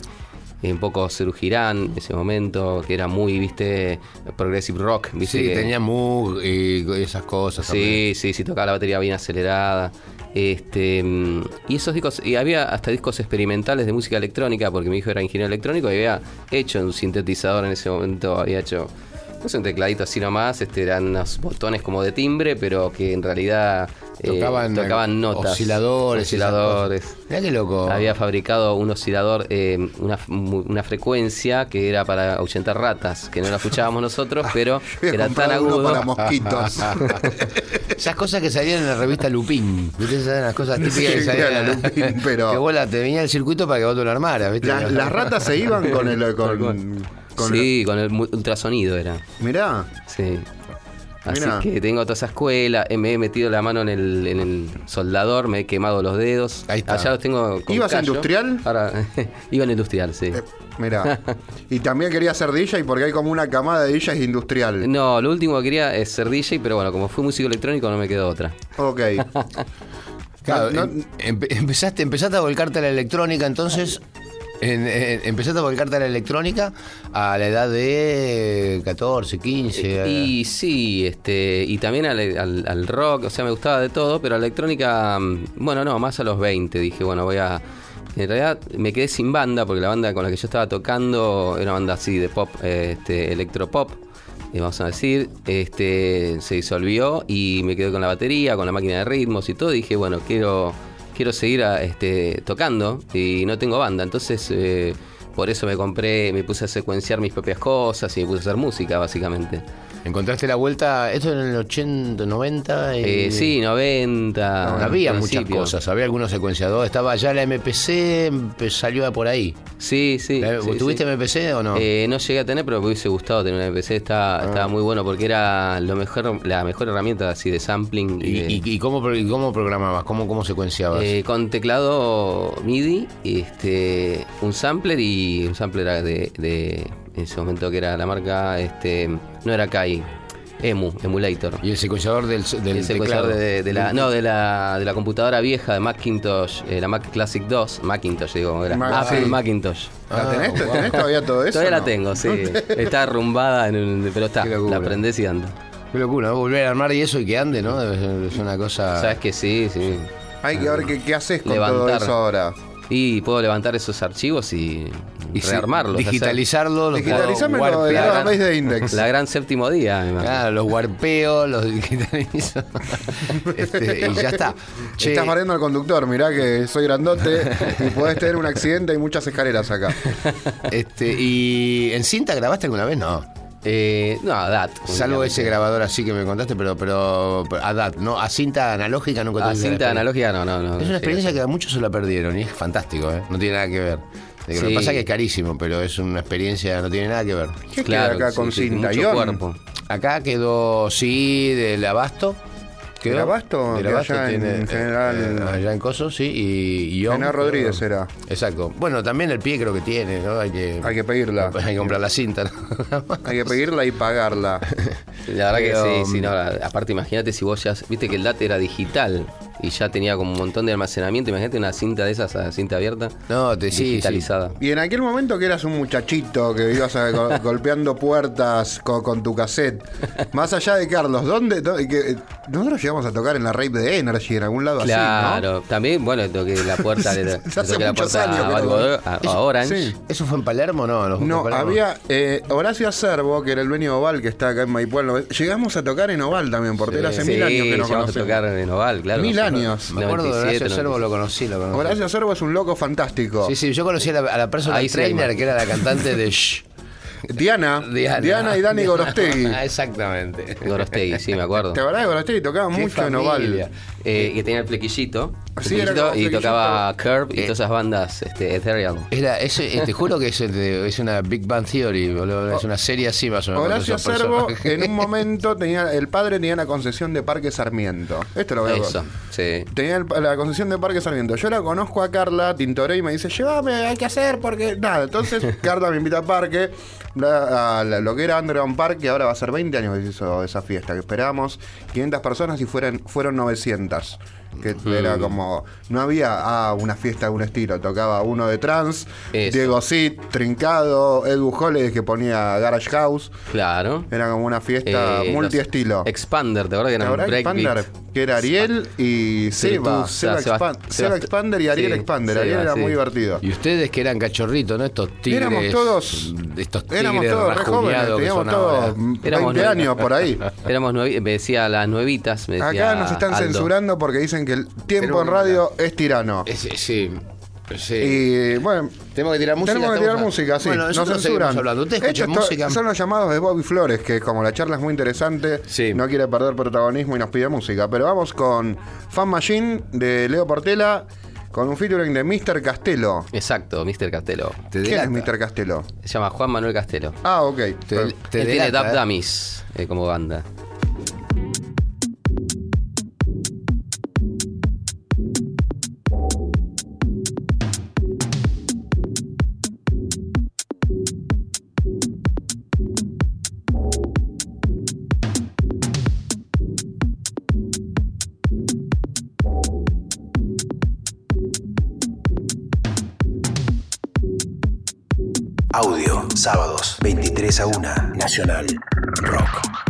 un poco Serú Girán en ese momento, que era muy, viste, progressive rock, viste. Sí, que- tenía Moog y esas cosas. Sí, sí, sí, tocaba la batería bien acelerada. Este, mm, y esos discos, y había hasta discos experimentales de música electrónica, porque mi hijo era ingeniero electrónico y había hecho un sintetizador en ese momento, había hecho, no sé, un tecladito así nomás, este, eran unos botones como de timbre, pero que en realidad eh, Tocaban, tocaban notas. osciladores Osciladores. cosas. Mirá qué loco. Había fabricado un oscilador, eh, una, una frecuencia que era para ahuyentar ratas, que no la escuchábamos nosotros, pero Voy a era tan comprar uno agudo. para mosquitos. Esas cosas que salían en la revista Lupín. ¿Viste? Esas las cosas típicas que salían era Lupín, pero- Que vos la- te venía el circuito para que vos te lo armaras, ¿viste? La- las ratas se iban con el... Con, con sí, con el ultrasonido era. Mirá. Sí. Así Mirá. que tengo toda esa escuela, eh, me he metido la mano en el, en el soldador, me he quemado los dedos. Ahí está. Allá los tengo con ¿Ibas a callo. industrial? Ahora, iba en industrial, sí. Eh, Mirá. y también quería ser DJ porque hay como una camada de DJs industrial. No, lo último que quería es ser DJ, pero bueno, como fui músico electrónico no me quedó otra. Ok. Claro, No, em- empe- empezaste, empezaste a volcarte a la electrónica, entonces. En- en- empezaste a volcarte a la electrónica a la edad de 14, 15. Y sí, este, y también al, al- al rock, o sea, me gustaba de todo, pero a la electrónica, mm, bueno, no, más a los 20 dije, bueno, voy a... En realidad me quedé sin banda, porque la banda con la que yo estaba tocando era una banda así de pop, eh, este, electropop, eh, vamos a decir, este, se disolvió y me quedé con la batería, con la máquina de ritmos y todo, y dije, bueno, quiero, quiero seguir a- este, tocando y no tengo banda, entonces... eh, por eso me compré, me puse a secuenciar mis propias cosas y me puse a hacer música, básicamente. Encontraste la vuelta, esto en el 80, 90. y- Eh, sí, 90. había muchas cosas, había algunos secuenciadores. Estaba ya la MPC, salió por ahí. Sí, sí. ¿Tuviste sí. MPC o no? Eh, no llegué a tener, pero me hubiese gustado tener una MPC. Estaba, Ah. estaba muy bueno porque era lo mejor, la mejor herramienta así de sampling. ¿Y, de- y- y cómo, cómo programabas? ¿Cómo, cómo secuenciabas? eh, con teclado MIDI, este, un sampler y un sampler de, de- en ese momento que era la marca, este, no era Kai, Emu, Emulator. y el secuenciador del, del el secuenciador teclado. de, de la no de la, de la computadora vieja de Macintosh eh, la Mac Classic 2 Macintosh digo era Ma- Apple sí. Macintosh ¿La tenés, Ah, wow. ¿Tenés todavía todo eso? todavía la no? tengo sí está arrumbada en un- pero está la prendés y anda Qué locura, ¿no? volver a armar y eso y que ande, ¿no? Es una cosa. sabes que sí sí Hay que ver qué, qué haces con todo Levantar. eso ahora. y puedo levantar esos archivos y, Y rearmarlos Digitalizarlo, los Digitalizame lo de la base de Index. la gran séptimo día imagino. Claro, los warpeos, los digitalizo. Este, y ya está. Che, Estás mareando al conductor, mirá que soy grandote y podés tener un accidente y muchas escaleras acá. este, ¿Y en cinta grabaste alguna vez? No. Eh, no DAT Salvo ese grabador así que me contaste, pero, pero, a DAT, ¿no? A cinta analógica nunca a cinta analógica no no no Es una experiencia que a muchos se la perdieron y es fantástico, ¿eh? No tiene nada que ver. Lo que Sí. pasa es que es carísimo, pero es una experiencia, no tiene nada que ver. ¿Qué Claro, queda acá sí, con sí, cinta? mucho cuerpo. Acá quedó, sí, del abasto. ¿Del Abasto? Del Que abasto allá en tiene, General- eh, allá en Coso, sí. Y, y Ion, General Rodríguez pero- era. Exacto. Bueno, también el pie creo que tiene, ¿no? Hay que, Hay que pedirla. hay que comprar la cinta. ¿no? Hay que pedirla y pagarla. La verdad Pero, que sí, sí, no, la- aparte imagínate si vos ya, viste que el DAT era digital y ya tenía como un montón de almacenamiento, imagínate una cinta de esas, a cinta abierta, No, te sí, sí. digitalizada. Y en aquel momento que eras un muchachito que ibas a- go- golpeando puertas co- con, tu cassette, más allá de Carlos, ¿dónde? dó- que, eh, nosotros llegamos a tocar en la rave de Energy en algún lado así, Claro, también, bueno, toqué la puerta, hace toqué la muchos puerta años a, a- a Orange. Sí. ¿Eso fue en Palermo no? ¿No, No, Palermo? había eh, Horacio Acervo, que era el dueño de Oval, que está acá en Maipuelo. Llegamos a tocar en Oval también, porque él hace Sí, mil años que no llegamos a conocemos. tocar en Oval, claro. Mil nosotros, años. Me acuerdo de 97, Horacio Servo, 96. lo conocí, lo conocí. Horacio Acervo es un loco fantástico. Sí, sí, yo conocí a la, a la personal trainer, que era la cantante de Shh. Diana, Diana, y Dani Gorostegui. Exactamente. Gorostegui, sí, me acuerdo. ¿Te acordás de Gorostegui? Tocaba Qué mucho en. Oval. Eh, que tenía el flequillito, el Sí, y flequillito. tocaba Curve y Eh. todas esas bandas este, Ethereal. Era, eh, te juro que es, una Big Bang Theory, boludo, es una serie así más o menos. Horacio personajes. en un momento tenía, el padre tenía la concesión de Parque Sarmiento. Esto lo a Eso, sí. Tenía el- la concesión de Parque Sarmiento. Yo la conozco a Carla, tintoré y me dice, llévame, hay que hacer porque... Nada, entonces Carla me invita a Parque, la- la- lo que era Underground Park, que ahora va a ser 20 años que se hizo esa fiesta, que esperábamos 500 personas y fueron, fueron 900. Que era como, no había ah, una fiesta de un estilo, tocaba uno de trans, Eso. Diego Cid, Trincado, Edu Holes que ponía Garage House, Claro. era como una fiesta Eh, multiestilo. Expander, ¿te acuerdas que ¿Te eran acordás de breakbeat? Expander? Que era Ariel y Seba. Seba, Seba Expander y Ariel sí, Expander. Ariel era sí. muy divertido. Y ustedes que eran cachorritos, ¿no? Estos tigres. Éramos todos- Estos tigres Éramos todos re jóvenes, teníamos todos ahora. 20 Éramos nueve- años por ahí. Éramos me decía las nuevitas, me decía Acá nos están Aldo. censurando porque dicen que el tiempo en radio es tirano. Sí. sí. Y bueno, Tenemos que tirar música. tenemos que tirar música, sí. Bueno, nos censuran. hablando. Ustedes Esto escuchan es to- música. Son los llamados de Bobby Flores, que como la charla es muy interesante, Sí. no quiere perder protagonismo y nos pide música. Pero vamos con Fan Machine de Leo Portela, con un featuring de Mr. Castelo. Exacto, Mr. Castelo. Te ¿Quién es. Mr. Castelo? Se llama Juan Manuel Castelo. Ah, ok. Te, te Él tiene Dub ¿eh? Dummies eh, como banda. Sábados, 23 a 1, Nacional Rock.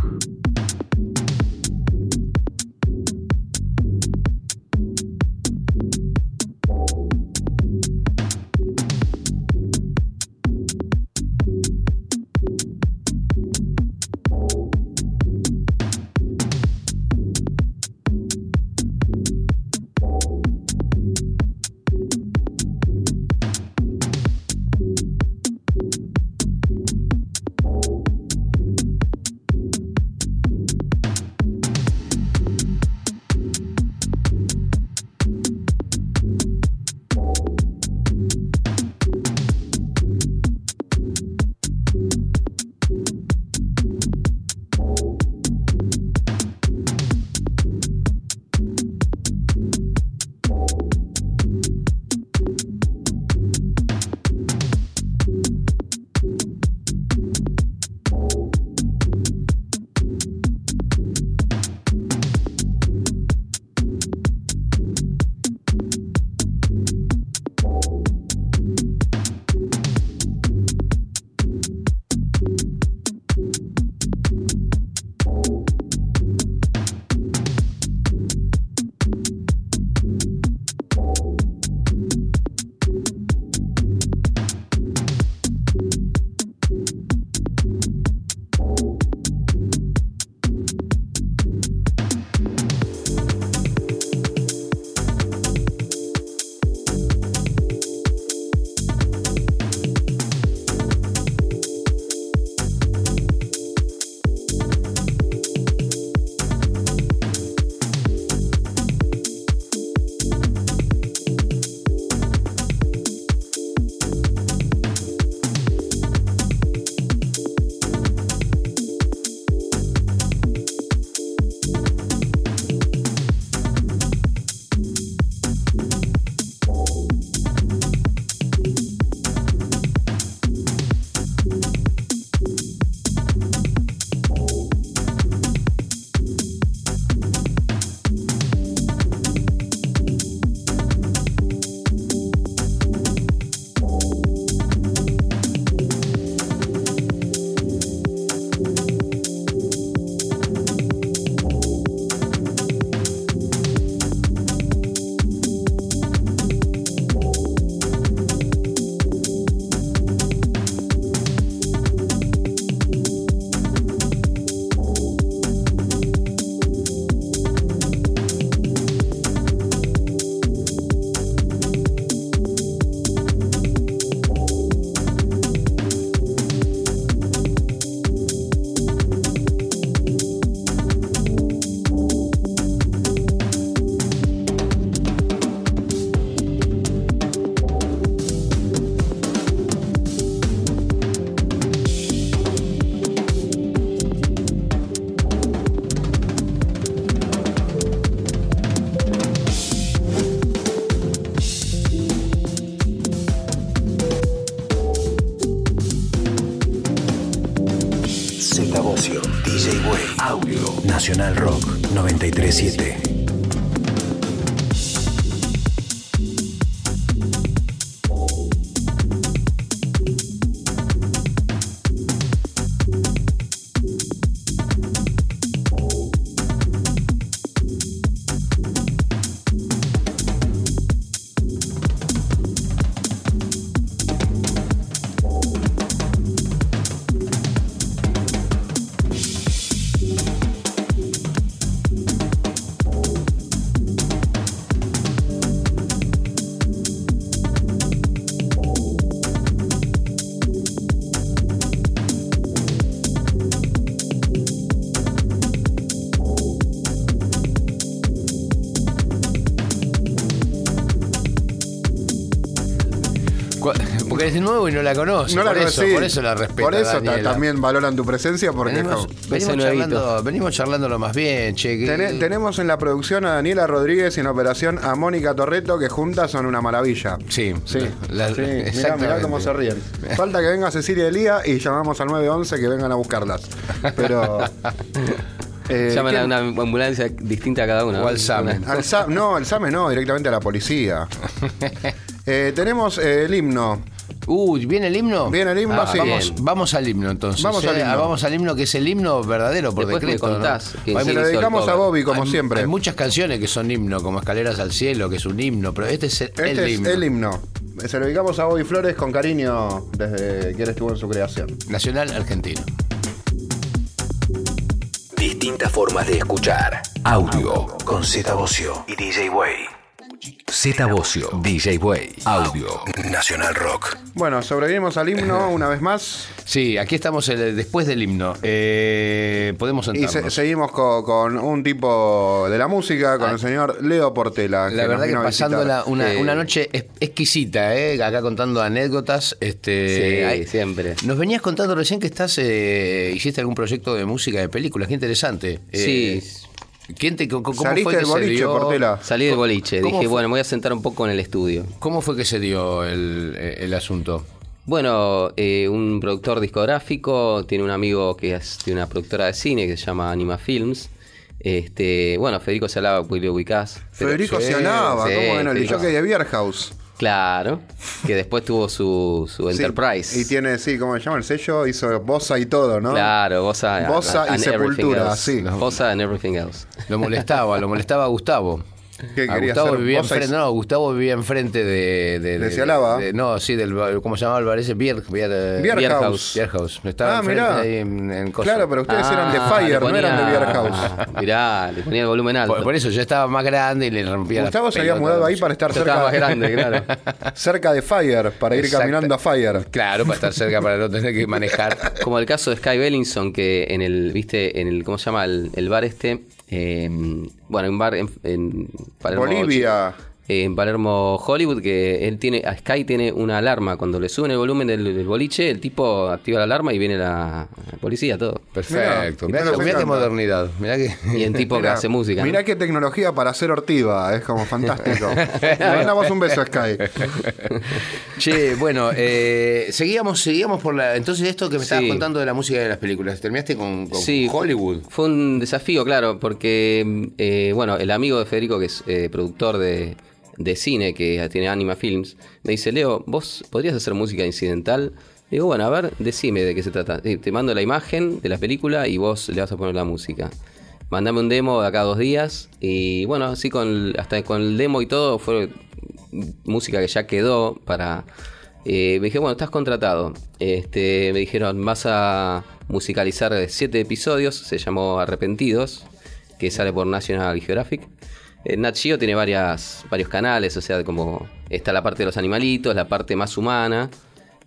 Es nuevo y no la conoce. No la por, eso, conocí. por eso la respeto. Por eso Daniela. también valoran tu presencia porque Venimos, venimos charlando, venimos charlándolo más bien, che. tenemos en la producción a Daniela Rodríguez y en operación a Mónica Torreto, que juntas son una maravilla. Sí, Sí, la- sí. Mirá, cómo se ríen. Falta que venga Cecilia Elía y llamamos al 911 que vengan a buscarlas. Pero. eh, Llaman a ¿quién- una ambulancia distinta a cada una. O al SAME. Al SAM- no, el SAME no, directamente a la policía. Eh, tenemos eh, el himno. Uy, ¿viene el himno? Viene el himno, Ah, sí. Vamos, vamos al himno entonces. Vamos al eh, himno. Vamos al himno que es el himno verdadero por Después decreto. ¿no? contás que sí Se lo dedicamos a. Bobby, como hay, siempre. hay muchas canciones que son himno, como Escaleras al Cielo, que es un himno, pero este es el, Este el es himno. el himno. Se lo dedicamos a Bobby Flores con cariño desde que él estuvo en su creación. Nacional argentino. Distintas formas de escuchar. Audio con Z Bocio y DJ Way. Z Bocio, DJ Way. Audio Nacional Rock. Bueno, sobrevivimos al himno una vez más. Sí, aquí estamos el- después del himno. Eh, podemos Y sentarnos. seguimos co- con, un tipo de la música, con el señor Leo Portela. Ah. La nos verdad que vino a pasándola visitar. una, Eh, una noche es- exquisita, ¿eh? acá contando anécdotas. Este, Sí, hay- siempre. Nos venías contando recién que estás eh, hiciste algún proyecto de música de películas, qué interesante. Eh, Sí. ¿Quién te, ¿Cómo Saliste fue que del se boliche, dio- Portela. Salí del boliche, ¿Cómo dije, fue? bueno, me voy a sentar un poco en el estudio. ¿Cómo fue que se dio el, el asunto? Bueno, eh, un productor discográfico, tiene un amigo que es, tiene una productora de cine que se llama Anima Films. Este, bueno, Federico se hablaba, ubicás. Pero- Federico Sí, se alaba, sí, ¿cómo bueno? El Federico. de Beer House. Claro, que después tuvo su, su Sí, Enterprise. Y tiene, sí, ¿cómo se llama el sello? Hizo Bossa y todo, ¿no? Claro, Bosa, Bosa y and everything Sepultura, sí. Bosa and everything else. Lo molestaba, lo molestaba a Gustavo. ¿Qué A Gustavo hacer? vivía enfrente, no, Gustavo vivía enfrente de... De, ¿De no, sí, del, ¿cómo se llamaba el bar ese? Bier, Bier. House. Beer House. Estaba Ah, mirá. ahí en, en. Claro, pero ustedes eran de Ah, Fire, no eran de House. Mirá, le ponía el volumen alto. Por, por eso yo estaba más grande y le rompía Gustavo se había mudado ahí para estar estaba cerca, más grande, claro. cerca de Fire, para ir Exacto. caminando a Fire. Claro, para estar cerca, para no tener que manejar. Como el caso de Sky Bellinson, que en el, viste, en el, ¿cómo se llama? El, el bar este, eh, bueno, un bar en, en Palermo. Bolivia. En Palermo, Hollywood, que él tiene, a Sky tiene una alarma. Cuando le suben el volumen del, del boliche, el tipo activa la alarma y viene la, la policía, todo. Perfecto. Mirá, Mirá, nos mirá qué modernidad. Mirá que... Y en tipo que hace música. ¿no? Mirá qué tecnología para hacer ortiva, es como fantástico. Le mandamos un beso a Sky. Che, bueno, eh, seguíamos, seguíamos por la. Entonces, esto que me estabas Sí. contando de la música de las películas, terminaste con, con Sí, Hollywood. Fue un desafío, claro, porque, eh, bueno, el amigo de Federico, que es eh, productor de, de cine, que tiene Anima Films, me dice, Leo, ¿vos podrías hacer música incidental? Digo, bueno, a ver, decime de qué se trata. Eh, Te mando la imagen de la película y vos le vas a poner la música. Mandame un demo de acá a dos días y bueno, así con hasta con el demo y todo fue música que ya quedó para... eh, me dije, bueno, estás contratado. Este, me dijeron, vas a musicalizar siete episodios, se llamó Arrepentidos, que sale por National Geographic. Eh, Nat Geo tiene varias, varios canales, o sea, como está la parte de los animalitos, la parte más humana.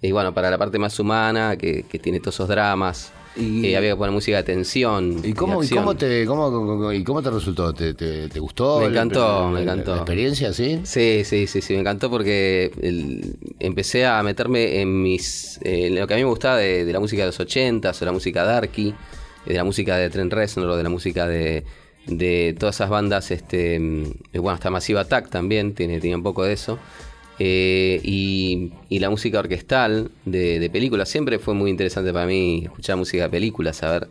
Y bueno, para la parte más humana, que, que tiene todos esos dramas, Y- eh, había que poner música de tensión. ¿Y cómo, y cómo, te, cómo, ¿Y cómo te resultó? ¿Te, te, te gustó? Me encantó, la- me encantó. ¿La experiencia, sí? Sí, sí, sí, sí, me encantó porque el- empecé a meterme en mis en lo que a mí me gustaba de, de la música de los 80 o la música darky, de la música de Trent Reznor, o de la música de, de todas esas bandas, este, mm, bueno, hasta Massive Attack también tiene, un poco de eso. Eh, y, y la música orquestal de, de películas siempre fue muy interesante para mí escuchar música de películas, saber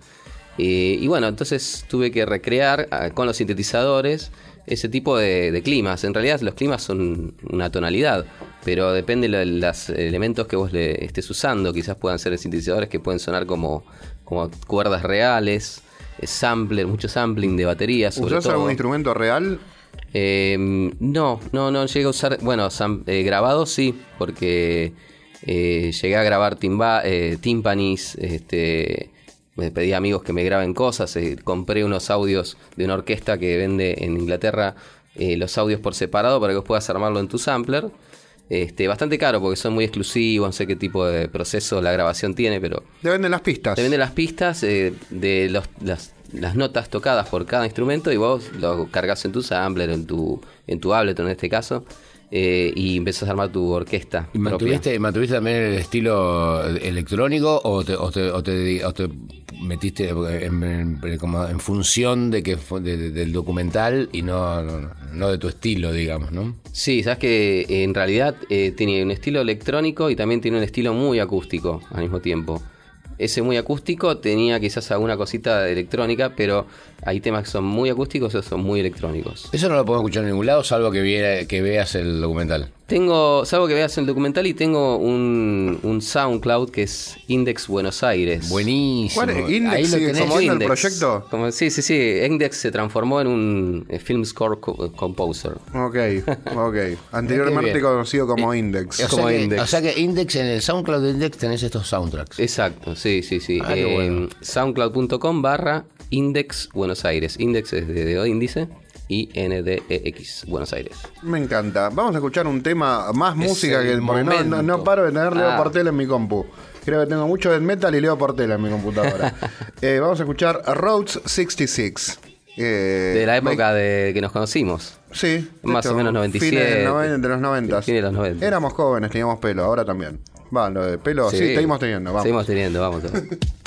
eh, y bueno, entonces tuve que recrear ah, con los sintetizadores ese tipo de, climas. En realidad los climas son una tonalidad, pero depende de los elementos que vos le estés usando. Quizás puedan ser sintetizadores que pueden sonar como, como cuerdas reales, eh, sampler, mucho sampling de baterías. Sobre ¿Usás todo. algún instrumento real? Eh, no, no, no llegué a usar. Bueno, sam- eh, grabado sí, porque eh, llegué a grabar timba, eh, timpanis. Este, me pedí a amigos que me graben cosas. compré unos audios de una orquesta que vende en Inglaterra los audios por separado para que vos puedas armarlo en tu sampler. Este, bastante caro porque son muy exclusivos, no sé qué tipo de proceso la grabación tiene, pero Te venden las pistas. te venden las pistas eh, de los- las, las notas tocadas por cada instrumento y vos lo cargas en tu sampler, en tu, en tu Ableton en este caso, eh, y empezás a armar tu orquesta. ¿Y mantuviste, mantuviste también el estilo electrónico o te, o te, o te- o te metiste en, en- como en función de que de- de- del documental y no, no, no de tu estilo, digamos, ¿no? Sí, sabes que eh, en realidad eh, tiene un estilo electrónico y también tiene un estilo muy acústico al mismo tiempo. Ese muy acústico tenía quizás alguna cosita electrónica, pero hay temas que son muy acústicos otros son muy electrónicos. Eso no lo podemos escuchar en ningún lado, salvo que, viera- que veas el documental. Tengo, salvo que veas el documental y tengo un, un SoundCloud que es Index Buenos Aires. Buenísimo. ¿Cuál es? ¿Index Ahí lo tenés. como Como el proyecto? Como- sí, sí, sí. Index se transformó en un eh, film score co- composer. Ok, ok. Anteriormente conocido como Index. O como sea, que, Index. o sea que Index en el SoundCloud de Index tenés estos soundtracks. Exacto, sí, sí, sí. Ah, Eh, bueno. Soundcloud.com barra Index Buenos Aires. Index es de dedo índice y NDEX Buenos Aires. Me encanta. Vamos a escuchar un tema más Es música el que porque no, no, no momento. paro de tener Leo Ah. Portela en mi compu. Creo que tengo mucho death metal y Leo Portela en mi computadora. Eh, vamos a escuchar Roads 66. Eh, De la me- época de que nos conocimos. Sí. Más o menos 97. Fines de los 90. Fines de los 90. Éramos jóvenes, teníamos pelo, ahora también. Va, lo de pelo, sí, seguimos teniendo, vamos. Seguimos teniendo, vamos.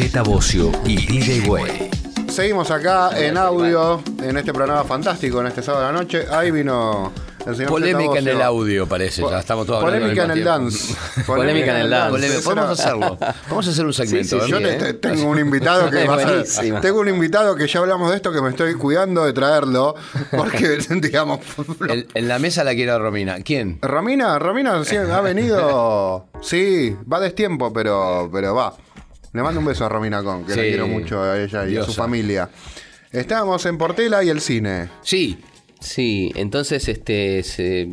Z Bocio y DJ Way. Seguimos acá en audio, en este programa fantástico, en este sábado de la noche. Ahí vino el señor Polémica en el audio, parece. Ya estamos todos hablando Polémica en el dance. Polémica en el dance. Podemos hacerlo. Vamos a hacer un segmento. Sí, sí. Yo te- ¿eh? te- tengo un invitado que Es va a tengo un invitado que ya hablamos de esto que me estoy cuidando de traerlo porque digamos El- en la mesa la quiero a Romina. ¿Quién? Romina, Romina sí, ha venido. Sí, va a destiempo, pero, pero va. Le mando un beso a Romina Con, que la Sí, quiero mucho a ella y a su familia. Estábamos en Portela y el cine. Sí. Sí, entonces este se-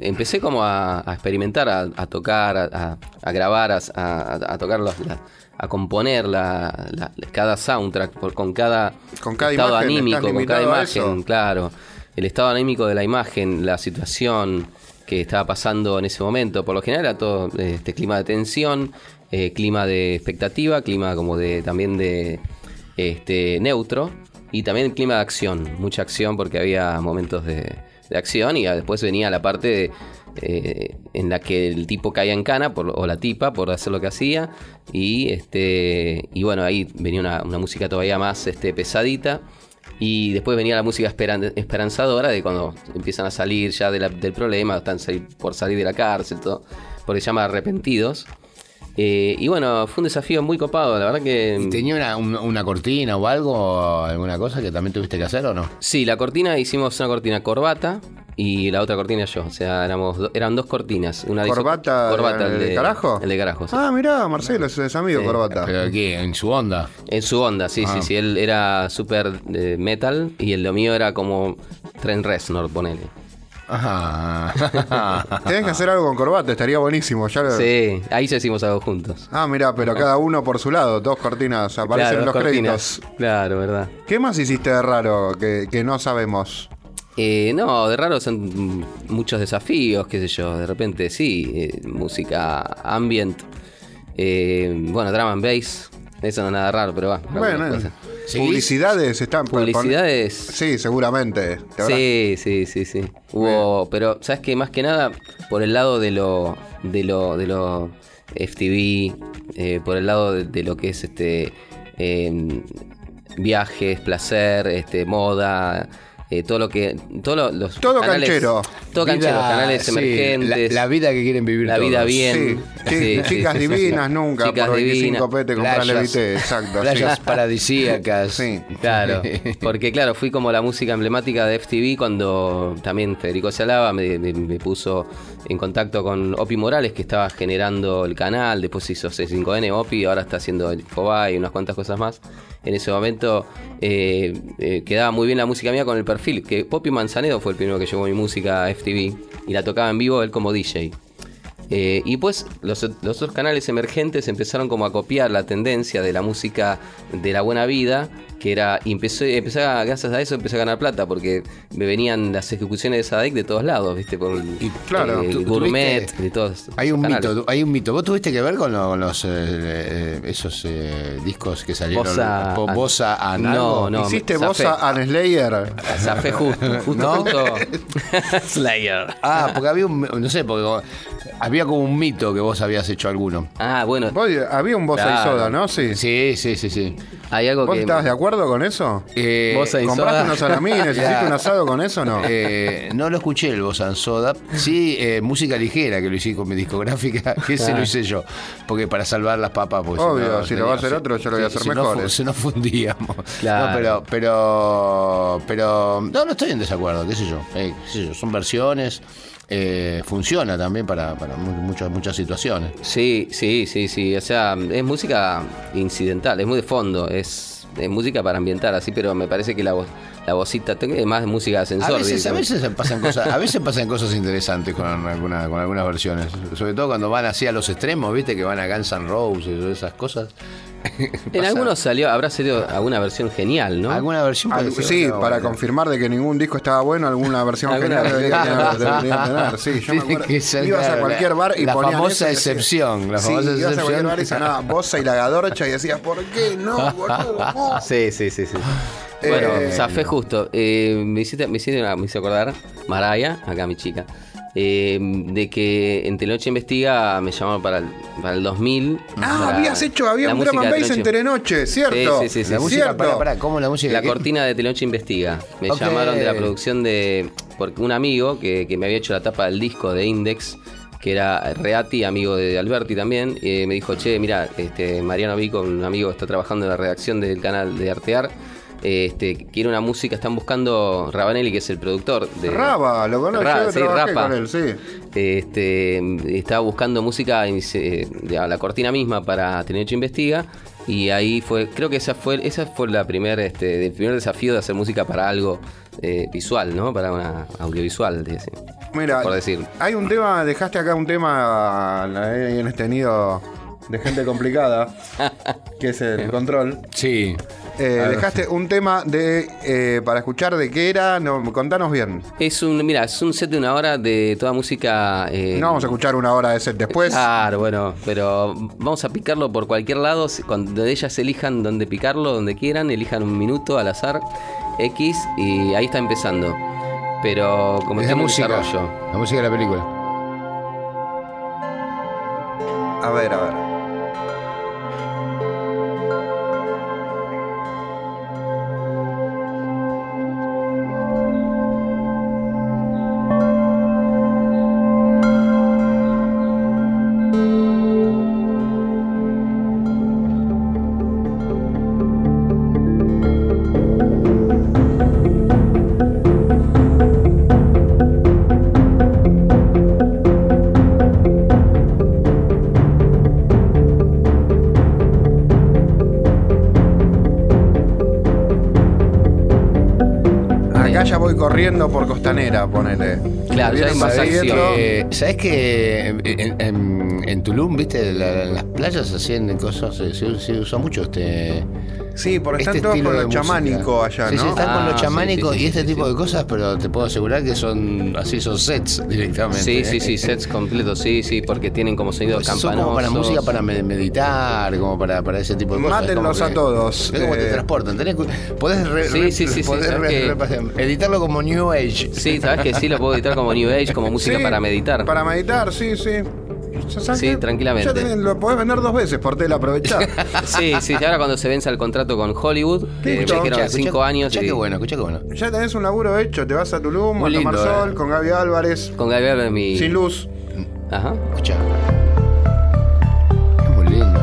empecé como a, a experimentar, a, a tocar, a, grabar, a, a- a tocar los- la- a componer la, la- cada soundtrack por- con cada, Con cada estado imagen, anímico, con cada imagen, claro. El estado anímico de la imagen, la situación que estaba pasando en ese momento. Por lo general era todo este clima de tensión, eh, clima de expectativa, clima como de también de este neutro y también clima de acción, mucha acción porque había momentos de, acción y después venía la parte eh, en la que el tipo caía en cana o la tipa por hacer lo que hacía y este bueno ahí venía una, una música todavía más este pesadita y después venía la música esperan- esperanzadora de cuando empiezan a salir ya del problema, están por salir de la cárcel, todo, porque se llama Arrepentidos. Eh, y bueno, fue un desafío muy copado, la verdad que... ¿Tenía una, una- una cortina o algo, alguna cosa que también tuviste que hacer o no? Sí, la cortina hicimos una cortina corbata y la otra cortina yo. O sea, éramos do- eran dos cortinas. Una ¿Corbata, corbata, el de carajo? El de carajo, sí. Ah, mirá, Marcelo, es, es amigo Sí. Corbata. Pero aquí, en su onda. En su onda, sí, Ah. sí, sí. Él era super eh, metal y el lo mío era como Tren Reznor, ponele. Ajá. Tenés que hacer algo con Corbata, estaría buenísimo. Ya lo- Sí, ahí ya hicimos algo juntos. Ah, mirá, pero cada uno por su lado, dos cortinas, aparecen Claro, en los dos créditos. cortinas. Claro, verdad. ¿Qué más hiciste de raro que, que no sabemos? Eh, no, de raro son muchos desafíos, qué sé yo. De repente, sí, eh, música ambient. eh, bueno, drum and bass. Eso no es nada raro, pero va. Bueno, cosas. ¿Seguís? publicidades están por- Publicidades. Sí, seguramente. ¿Te habrás- Sí, sí, sí, sí. Hubo, pero sabes que más que nada por el lado de lo, de lo, de lo FTV, eh, por el lado de, de lo que es este eh, viajes, placer, este moda. Eh, todo lo que. Todo lo- los Todo canales- canchero. Todo canchero, canales sí, emergentes. La, la vida que quieren vivir la vida bien. Sí, Sí, chi- sí, chicas divinas sí. nunca, Chicas por 25 divinas. pete comprar Playas- Levité, exacto. Playas sí. paradisíacas. Sí. Claro, porque claro, fui como la música emblemática de FTV cuando también Federico Salava me, me- me puso en contacto con Opi Morales, que estaba generando el canal, después hizo C5N Opi, ahora está haciendo el Fobay y unas cuantas cosas más. En ese momento eh, eh, quedaba muy bien la música mía con el perfil, que Poppy Manzanedo fue el primero que llevó mi música a FTV y la tocaba en vivo él como DJ. Eh, y pues los, los otros canales emergentes empezaron como a copiar la tendencia de la música de la buena vida, que era, y empezó, empecé a- gracias a eso empecé a ganar plata, porque me venían las ejecuciones de Sadek de todos lados, ¿viste? Por el, Y, claro, eh, tú- gourmet, tuviste- de todos. Hay un canales. mito, hay un mito. ¿Vos tuviste que ver con, lo- con los eh, eh, esos eh, discos que salieron? Bossa- Po- Bossa and No, algo? no. ¿Hiciste zafé. Bossa and Slayer? Zafé justo, justo, ¿No? justo. Slayer. Ah, porque había un, no sé, porque había como un mito que vos habías hecho alguno. Ah, bueno, Vos- había un Bossa y. Soda, ¿no? Sí. Sí, sí, sí, sí. Hay algo ¿Vos que... estabas de acuerdo con eso? Eh, ¿Compraste soda. unos salamines? ¿Hiciste un asado con eso o no? Eh, no lo escuché el Bossa and Soda. Sí, eh, música ligera que lo hice con mi discográfica, que ese Ah. lo hice yo. Porque para salvar las papas, pues. Obvio, si lo va a hacer otro, yo lo voy a hacer si no mejores. fu- si no fundíamos. Claro. No, pero, pero, pero. No, no estoy en desacuerdo, qué sé yo. Eh, qué sé yo, son versiones. Eh, funciona también para, para mu- muchas, muchas situaciones. Sí, sí, sí, sí. O sea, es música incidental, es muy de fondo, es, es música para ambientar así, pero me parece que la voz, la vocita más música de A ascensor. veces, a veces pasan cosas, a veces pasan cosas interesantes con, alguna, con algunas versiones. Sobre todo cuando van así a los extremos, viste, que van a Guns N' Roses o esas cosas. En algunos salió, habrá salido alguna versión genial, ¿no? Alguna versión parecida, sí, para bueno. confirmar de que ningún disco estaba bueno, alguna versión Alguna genial debería tener, versión. debería tener. Sí, yo me acuerdo. que Ibas a cualquier bar y la ponían famosa eso excepción, la sí, famosa ibas a cualquier excepción. bar y sonaba Bossa y la Gadorcha y decías, ¿por qué no, boludo? No. Sí, sí, sí, sí. Eh, Bueno, zafé justo. Eh, me, hiciste, me, hiciste, me hice acordar, Maraya, acá mi chica. eh, de que en Telenoche Investiga me llamaron para el, para el 2000. Ah, para habías hecho, había un drum música and de bass en Telenoche. ¿cierto? Sí, sí, sí, La sí. música, ¿Cierto? pará, pará, ¿cómo la música? La cortina de Telenoche Investiga. Me llamaron de la producción de. Porque un amigo que, que me había hecho la tapa del disco de Index, que era Reati, amigo de Alberti también, eh, me dijo: Che, mira, este, Mariano Vico, un amigo que está trabajando en la redacción del canal de Artear. Eh, Este, quiere una música, están buscando Rabanelli, que es el productor de. Raba, lo conozco, Ra- yo sí, Rapa. con él, sí. Este, estaba buscando música a la cortina misma para Telenoche Investiga y ahí fue, creo que esa fue, esa fue la primer, este, el primer desafío de hacer música para algo eh, visual, ¿no? Para una audiovisual, de- Mira, por decir. hay un tema, dejaste acá un tema ahí en este nido de gente complicada, que es el control. Sí. Eh, ver. dejaste un tema de eh, para escuchar de qué era, no, contanos bien. Es un, mira, es un set de una hora de toda música. eh, No vamos a escuchar una hora de set después. Claro, bueno, pero vamos a picarlo por cualquier lado, cuando ellas elijan dónde picarlo, donde quieran, elijan un minuto al azar, X, y ahí está empezando. Pero como Es la música. desarrollo. La música de la película. A ver, a ver. Corriendo por Costanera, ponele. Claro, ya hay más acción. Eh, ¿Sabes que en, en- en Tulum, viste, la- las playas hacían cosas, se, se- se usa mucho este. Sí, porque este están todos con lo música. chamánico allá, Sí, ¿no? sí, están con Ah, lo sí, chamánico sí, sí, y este sí, tipo sí. de cosas, pero te puedo asegurar que son así, son sets directamente. Sí, ¿eh? sí, sí, sets completos, sí, sí, porque tienen como sonido Pues son como para música, para me- meditar, como para, para ese tipo de cosas. Mátenlos a todos, Es como te eh. transportan. Tenés, podés re- Sí, re- sí, sí, sí, podés ¿sabes re- editarlo como New Age. Sí, sabes que sí lo puedo editar como New Age, como música Sí, para meditar. Para meditar, sí, sí. ¿Sabes Sí, qué? tranquilamente. Ya tenés- lo podés vender dos veces por tela, aprovechar. Sí, sí, ahora cuando se venza el contrato con Hollywood, que me Listo. dijeron Escuchá, cinco años escuchá y qué bueno, escuchá qué bueno. ya tenés un laburo hecho, te vas a Tulum Muy a tomar lindo, sol eh. con Gaby Álvarez, con Gabriel en mi. sin luz. Ajá. Escuchá. Es muy lindo.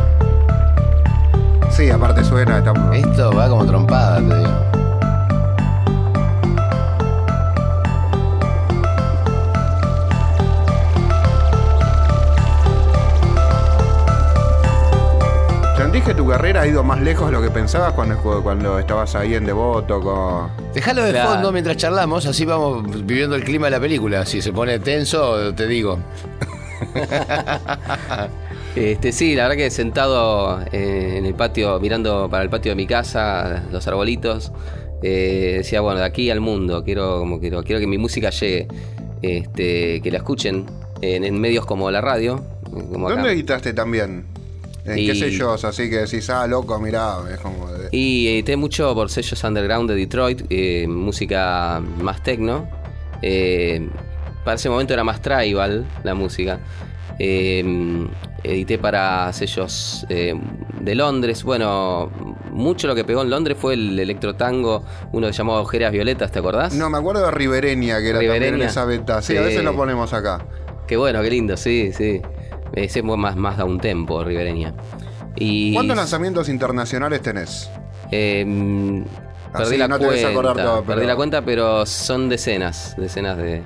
Sí, aparte suena, está... Esto va como trompada, te digo. Que tu carrera ha ido más lejos de lo que pensabas cuando, cuando estabas ahí en Devoto? Con... Déjalo de Claro. fondo mientras charlamos, así vamos viviendo el clima de la película. Si se pone tenso, te digo. Este, sí, la verdad que sentado eh, en el patio, mirando para el patio de mi casa, los arbolitos, eh, decía, bueno, de aquí al mundo, quiero, como quiero, quiero que mi música llegue, este, que la escuchen en, en medios como la radio. Como acá. ¿Dónde editaste también? En Y- qué sellos, así que decís, ah, loco, mirá, es como... de- Y edité mucho por sellos underground de Detroit, eh, música más techno. Eh, para ese momento era más tribal la música. Eh, edité para sellos eh, de Londres. Bueno, mucho lo que pegó en Londres fue el electrotango, uno que llamaba Ojeras Violetas, ¿te acordás? No, me acuerdo de Ribereña, que era también en esa beta. Sí, a veces lo ponemos acá. Qué bueno, qué lindo, sí, sí. Ese fue más, más da un tempo, Ribereña. Y, ¿Cuántos lanzamientos internacionales tenés? Eh, Así perdí la no cuenta. acordar todo, pero- Perdí la cuenta, pero son decenas, decenas de,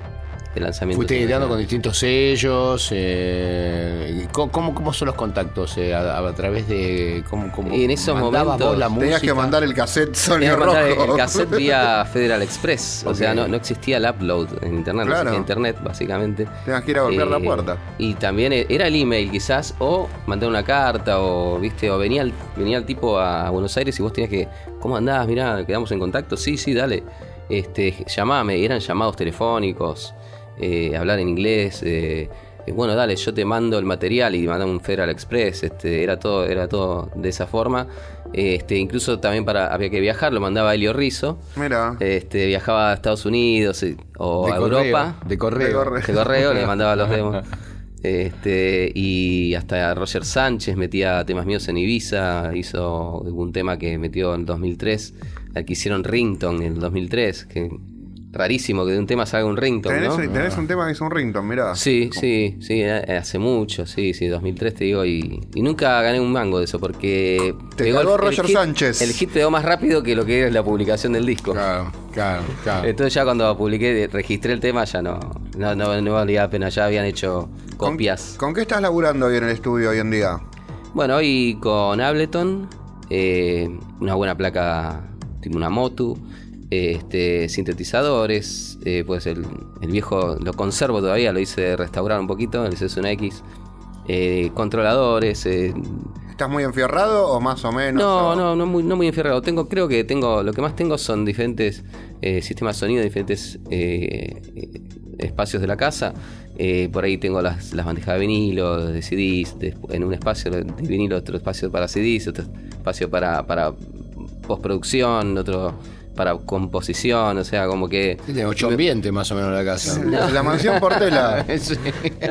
de lanzamientos. Fuiste editando con distintos sellos. eh, ¿cómo, cómo, son los contactos? eh, a, a través de. ¿cómo, cómo Y en esos momentos vos la Tenías que mandar el cassette mandar rojo. el cassette vía Federal Express. O sea, no, no existía el upload en internet, no existía internet, básicamente. Tenías que ir a golpear la puerta. Y también e- era el email, quizás, o mandar una carta, o viste, o venía el, venía el tipo a Buenos Aires y vos tenías que. ¿Cómo andás? Mirá, quedamos en contacto. Sí, sí, dale. Este, llamame, eran llamados telefónicos, eh, hablar en inglés. eh, eh, bueno, dale, yo te mando el material y mandaba un Federal Express. Este, era todo, era todo de esa forma. Este, incluso también para había que viajar, lo mandaba Elio Rizzo. Mira. Este, viajaba a Estados Unidos o De a correo, Europa. De correo. De correo. De correo, le mandaba los demos. Este, y hasta Roger Sánchez metía temas míos en Ibiza, hizo un tema que metió en 2003, al que hicieron Rington en el 2003, que rarísimo que de un tema salga un Rington, Tenés, ¿no? tenés un tema que es un rington, mirá. Sí, sí, sí, eh, hace mucho, sí, sí, 2003 te digo, y, y nunca gané un mango de eso porque... Te pegó el- el Roger hit- Sánchez. El hit pegó más rápido que lo que es la publicación del disco. Claro, claro, claro. Entonces ya cuando publiqué, registré el tema, ya no, no, no, no valía la pena, ya habían hecho ¿Con- copias. ¿Con, qué estás laburando hoy en el estudio hoy en día? Bueno, hoy con Ableton, eh, una buena placa, tipo una Motu, este, sintetizadores, eh, pues el, el viejo lo conservo todavía, lo hice restaurar un poquito, el CS1X, eh, controladores, eh, ¿Estás muy enfierrado o más o menos? no, o- no, no muy, no muy enfierrado. Tengo, creo que tengo, lo que más tengo son diferentes eh, sistemas de sonido, diferentes espacios de la casa. Por ahí tengo las, las bandejas de vinilo, de CDs, de- en un espacio de vinilo, otro espacio para CDs, otro espacio para, para postproducción, otro para composición, o sea, como que... Tiene ocho ambientes más o menos la casa. La mansión Portela. Sí.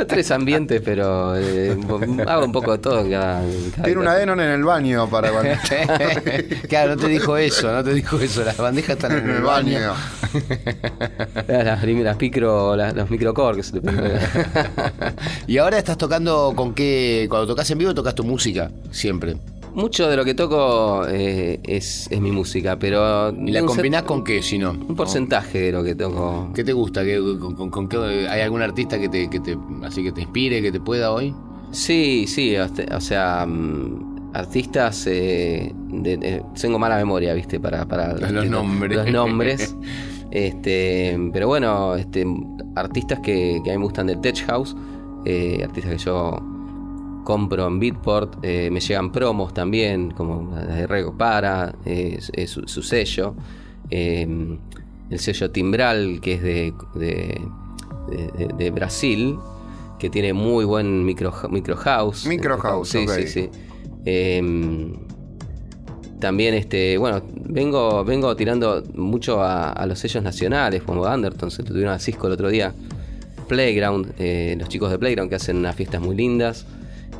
Tres ambientes, pero eh, hago un poco de todo en cada... en cada Tiene una Denon en el baño para cuando... claro, no te dijo eso, no te dijo eso. Las bandejas están en el baño. Las, primeras micro, las- los microcorgs. y ahora estás tocando con qué. Cuando tocas en vivo, tocas tu música, siempre. Mucho de lo que toco eh, es, es mi música, pero... ¿Y la set- combinás con qué, si no? Un porcentaje de lo que toco. ¿Qué te gusta? ¿Qué- con, con- con qué- ¿Hay algún artista que te, que te, así que te inspire, que te pueda hoy? Sí, sí, o sea, mm, artistas... eh, de- de- tengo mala memoria, ¿viste? Para, para Los nombres. Los nombres. este, pero bueno, este, artistas que, que a mí me gustan del Tech House, eh, artistas que yo compro en Beatport, eh, me llegan promos también, como de Rego Para, eh, su, su sello, eh, el sello Timbral, que es de, de, de- de- de Brasil, que tiene muy buen micro, micro house. Micro house, sí, sí, sí. Eh, también este bueno vengo vengo tirando mucho a, a los sellos nacionales como Anderton se tuvieron a Cisco el otro día Playground los chicos de Playground que hacen unas fiestas muy lindas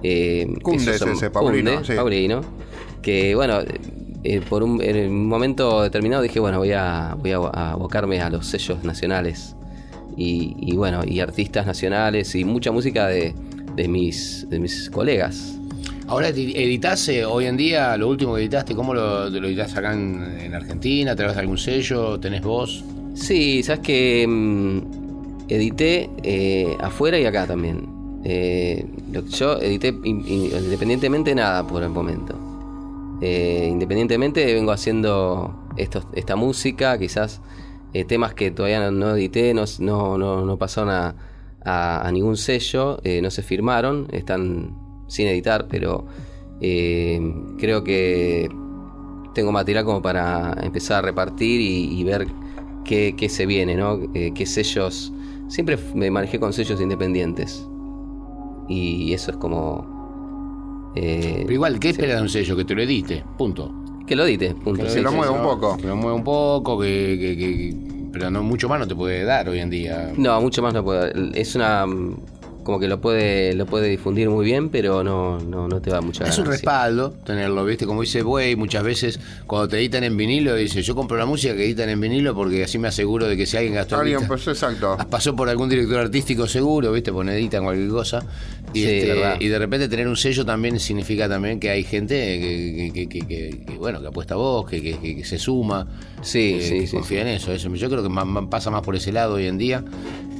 eh, Cunde es ese, Paulino, Cunde, sí. Paulino, que bueno eh, por un, en un momento determinado dije bueno voy a voy a abocarme a los sellos nacionales y, y bueno y artistas nacionales y mucha música de, de mis de mis colegas Ahora edi- editas eh, hoy en día, lo último que editaste, ¿cómo lo, lo editas acá en, en Argentina? ¿A través de algún sello? ¿Tenés voz? Sí, sabes que mm, edité eh, afuera y acá también. Eh, yo edité in- in- independientemente nada por el momento. Eh, independientemente vengo haciendo estos, esta música, quizás eh, temas que todavía no, edité, no, no, no, pasaron a, a- ningún sello, no se firmaron, están sin editar, pero creo que tengo material como para empezar a repartir y, ver qué, qué se viene, ¿no? Qué sellos. Siempre me manejé con sellos independientes. Y eso es como. eh, Pero igual, ¿qué sí. esperas de un sello? Que te lo edite, punto. Que lo edite, punto. Que sí, lo sí, mueva sí. un poco. Que lo mueva un poco, que, que- que- pero no mucho más no te puede dar hoy en día. No, mucho más no puedo. Es una. Como que lo puede, lo puede difundir muy bien, pero no, no, no te va mucha Es un respaldo tenerlo, ¿viste? Como dice Buey, muchas veces cuando te editan en vinilo, dice, yo compro la música que editan en vinilo porque así me aseguro de que si alguien gastó Alguien, guita- pues exacto. pasó por algún director artístico seguro, ¿viste? Pone editan cualquier cosa. Y, Sí, este, verdad. y de repente tener un sello también significa también que hay gente que, que- que- que- que, bueno, que apuesta a vos, que, que- que- que se suma, Sí, que, sí, que sí, confía en eso, eso. Yo creo que más- más- pasa más por ese lado hoy en día.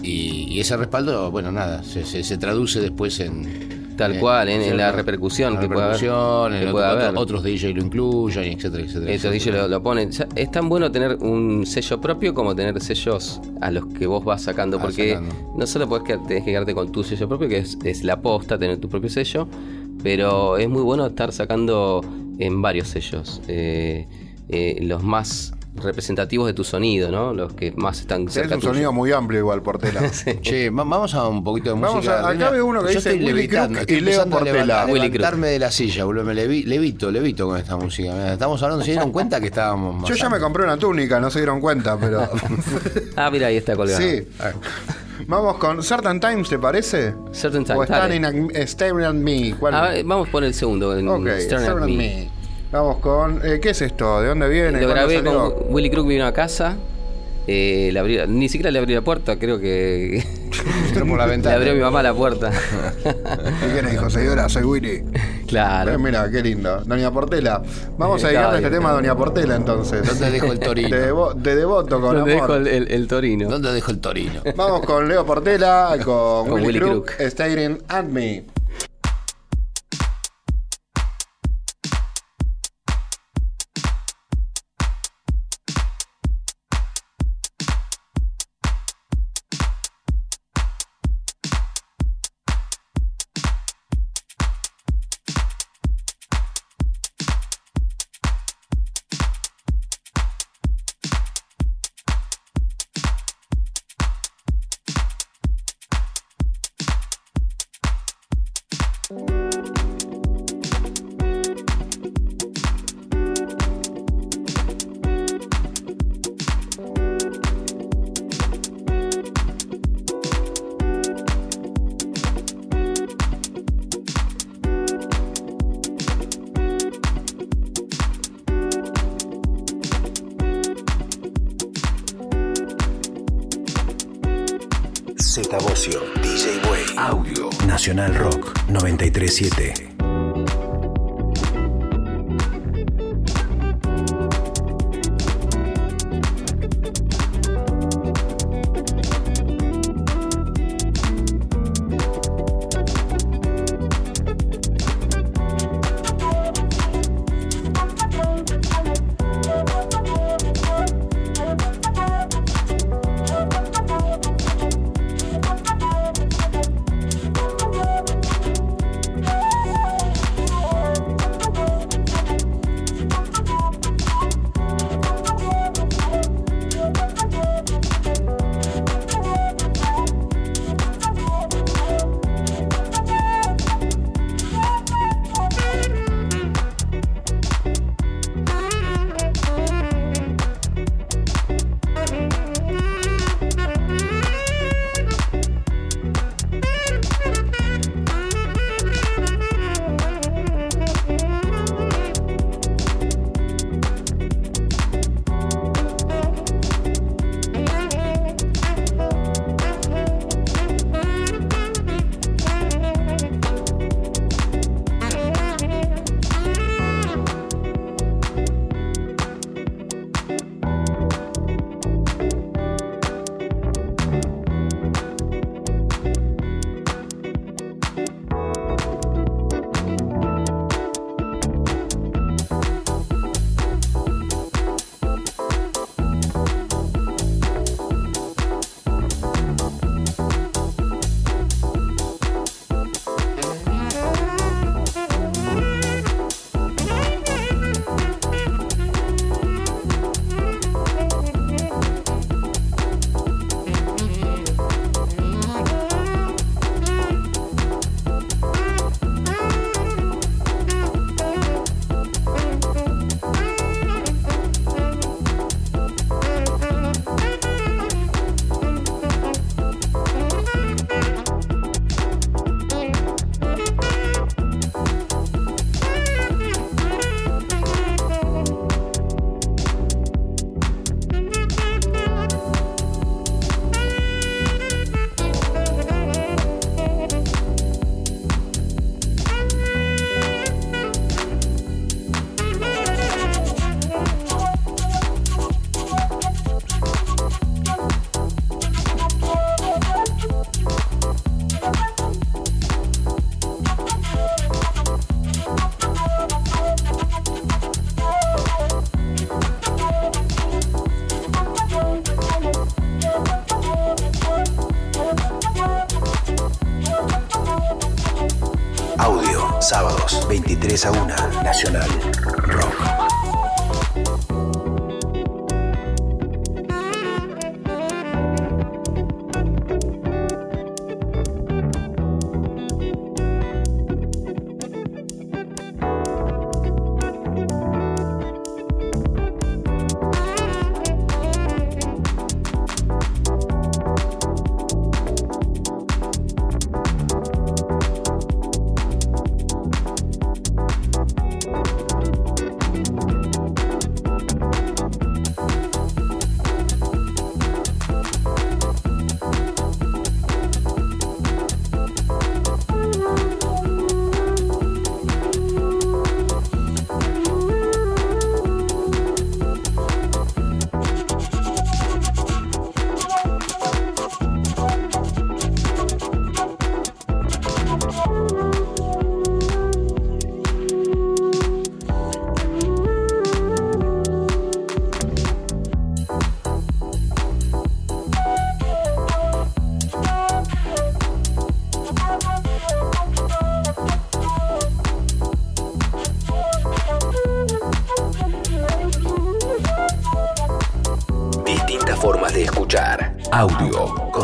Y, y ese respaldo, bueno, nada, se, se- se traduce después en... Tal en- cual, en- la repercusión La que puede haber. repercusión, en Que puede otro- haber. otros DJ lo incluyan, etcétera, etcétera. Etcétera. dice lo, lo ponen. Es tan bueno tener un sello propio como tener sellos a los que vos vas sacando. Porque sacando. no solo podés quedar- tenés que quedarte con tu sello propio, que es, es la posta, tener tu propio sello. Pero es muy bueno estar sacando en varios sellos. Eh, eh, los más representativos de tu sonido, ¿no? Los que más están Es cerca un tuyo. sonido muy amplio igual, Portela. Che, va- vamos a un poquito de Vamos música. a- acá veo uno que yo dice estoy Willy levitando, estoy y Leo a Portela. Willy levantarme de la silla, boludo. Me levi- levito, levito con esta música. Estamos hablando, ¿se dieron cuenta que estábamos más Yo ya me compré una túnica, no se dieron cuenta, pero. Ah, mira, ahí está colgado. sí. Vamos con Certain Times, ¿te parece? Certain Times, O dale. Staring at, Staring at Me. ¿Cuál? Ah, vamos por el segundo. En ok, Staring at Staring at Me. Me. Vamos con. eh, ¿Qué es esto? ¿De dónde viene? Lo ¿Cuándo grabé salió? con Willy Crook vino a casa. eh, le abrí- ni siquiera le abrí la puerta, creo que Entró por la le abrió mi mamá la puerta. ¿Y quién le dijo? Señora, soy Willy. Eh, claro. mira, qué lindo. Doña Portela. Vamos a Está dedicarle este tema a Doña Portela entonces. ¿Dónde dejo el torino? De, devo- de devoto con ¿Dónde amor. dejo el, el- el torino? ¿Dónde dejo el torino? Vamos con Leo Portela, con, Con Willy, Willy Crook, Crook. Staring at Me. Z Bocio, DJ Way, Audio, Nacional Rock 937.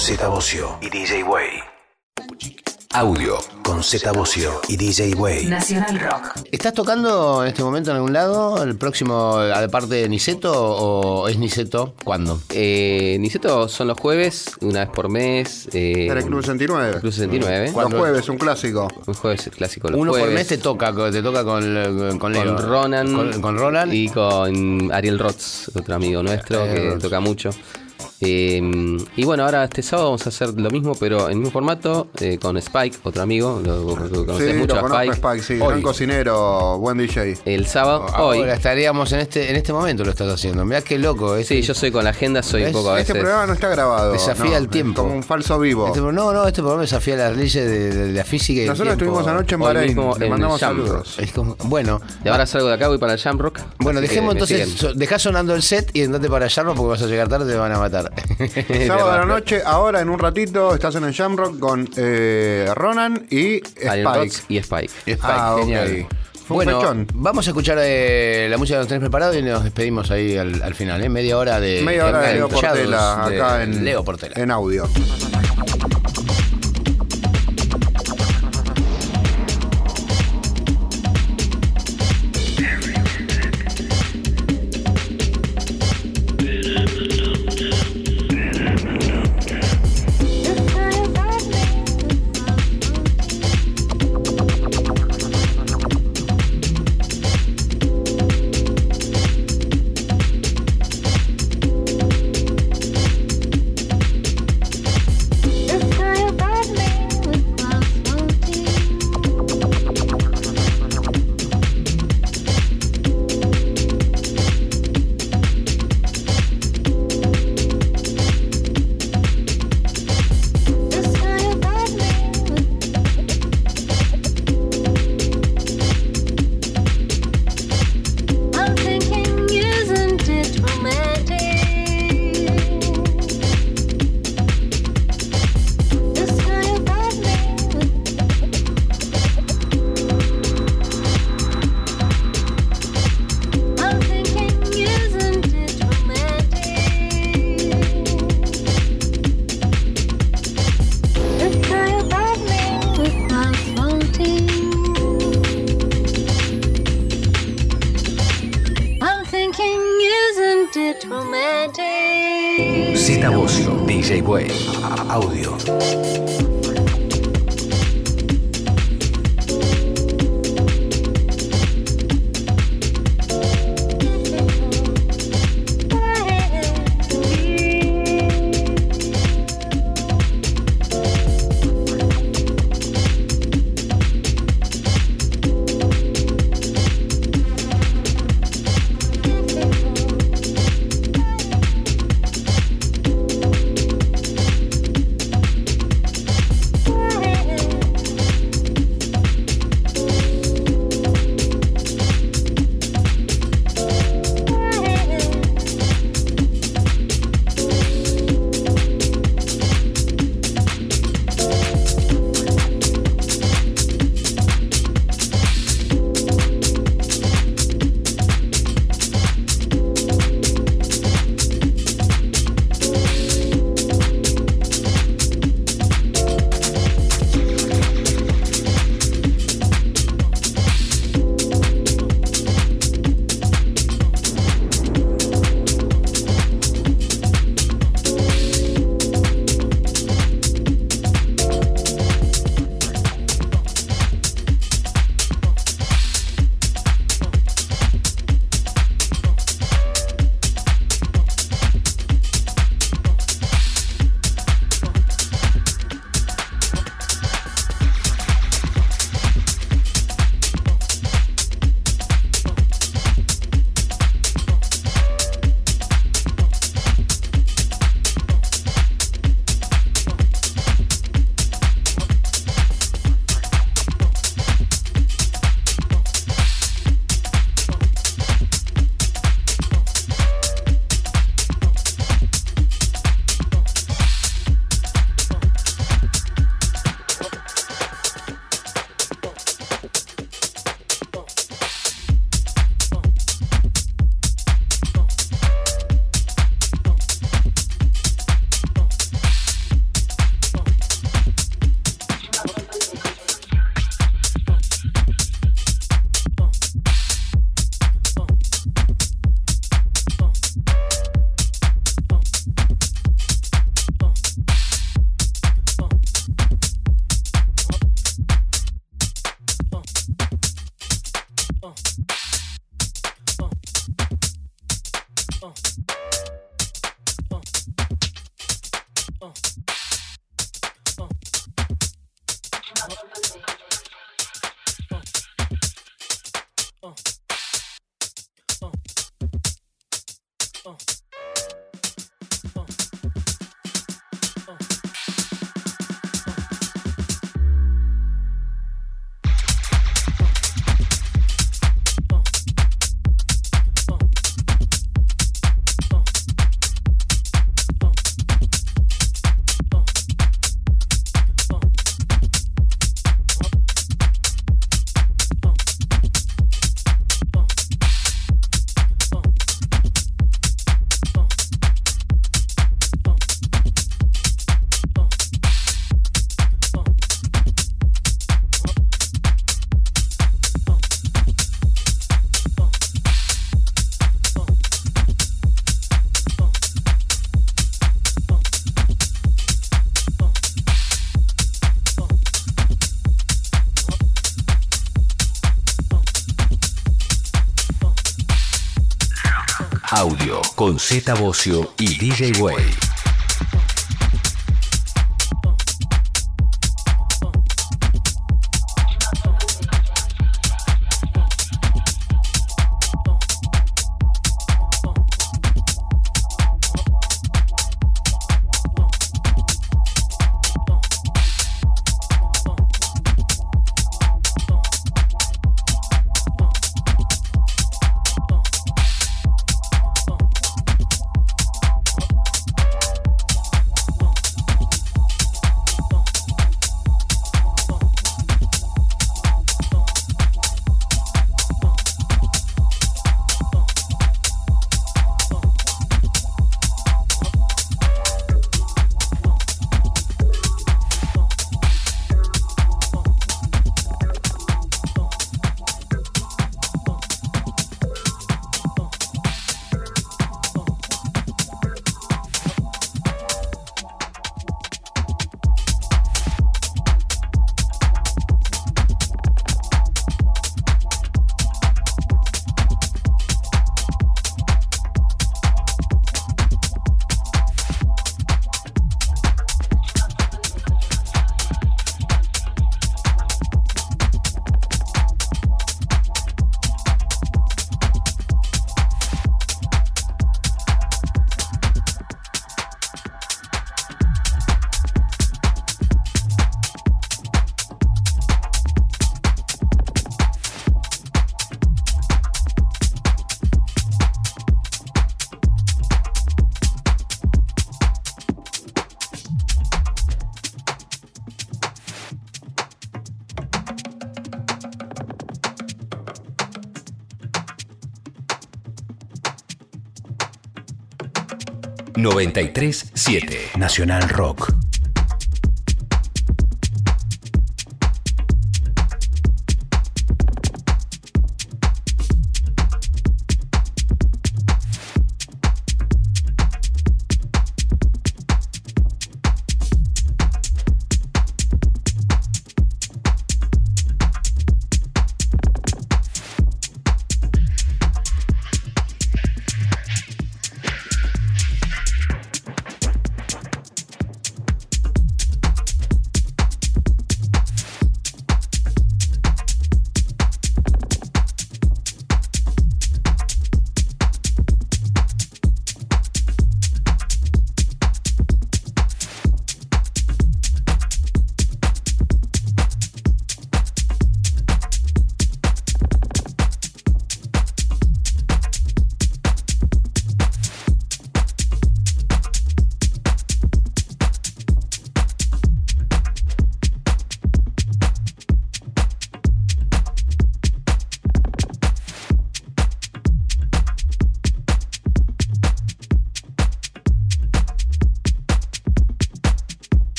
Z Bocio y DJ Way. Audio con Z Bocio y DJ Way. Nacional Rock. ¿Estás tocando en este momento en algún lado? ¿El próximo, aparte de Niceto, o es Niceto? ¿Cuándo? Eh, Niceto son los jueves, una vez por mes. Eh, En el Club 69. Club 69. Los jueves, un clásico. Un jueves clásico. Los Uno por jueves. mes te toca, te toca con, con, Leo. con Ronan, Con, con Ronan. y con Ariel Roth, otro amigo nuestro que toca mucho. Eh, y bueno, ahora este sábado vamos a hacer lo mismo, pero en el mismo formato, eh, con Spike, otro amigo, lo, lo conocés Sí, mucho lo a conozco, Spike. Spike, sí. Hoy. Gran cocinero, buen DJ. El sábado, hoy. Ahora estaríamos en este, en este momento lo estás haciendo. Mirá qué loco. Este, Sí, yo soy con la agenda, soy un poco a Este veces. programa no está grabado. Desafía no, el es tiempo. Como un falso vivo. este- no, no, este programa desafía las leyes de, de la física y Nosotros tiempo. estuvimos anoche en Hoy Bahrein. Le en mandamos saludos. Es como- bueno, Y ahora salgo de acá, voy para el Jamrock. bueno, dejemos entonces, dejá sonando el set y andate para Yarro porque vas a llegar tarde y te van a matar. Sábado a la noche, ahora en un ratito, estás en el Jamrock con eh, Ronan y Spike. Y Spike. Spike, Ah, genial. Bueno, vamos a escuchar eh, la música que nos tenés preparado y nos despedimos ahí al, al final, ¿eh? Media hora de Media hora de Leo enganchados Portela de acá en, Leo Portela. en audio. Z Bocio y DJ Way. ...93.7... Nacional Rock.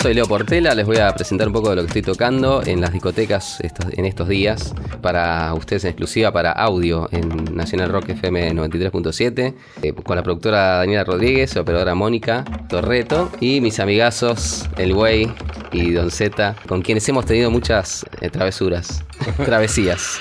Soy Leo Portela, les voy a presentar un poco de lo que estoy tocando en las discotecas estos- en estos días para ustedes en exclusiva para audio en Nacional Rock FM 93.7 eh, con la productora Daniela Rodríguez, operadora Mónica Torreto y mis amigazos El Güey y Don Z, con quienes hemos tenido muchas eh, travesuras, travesías.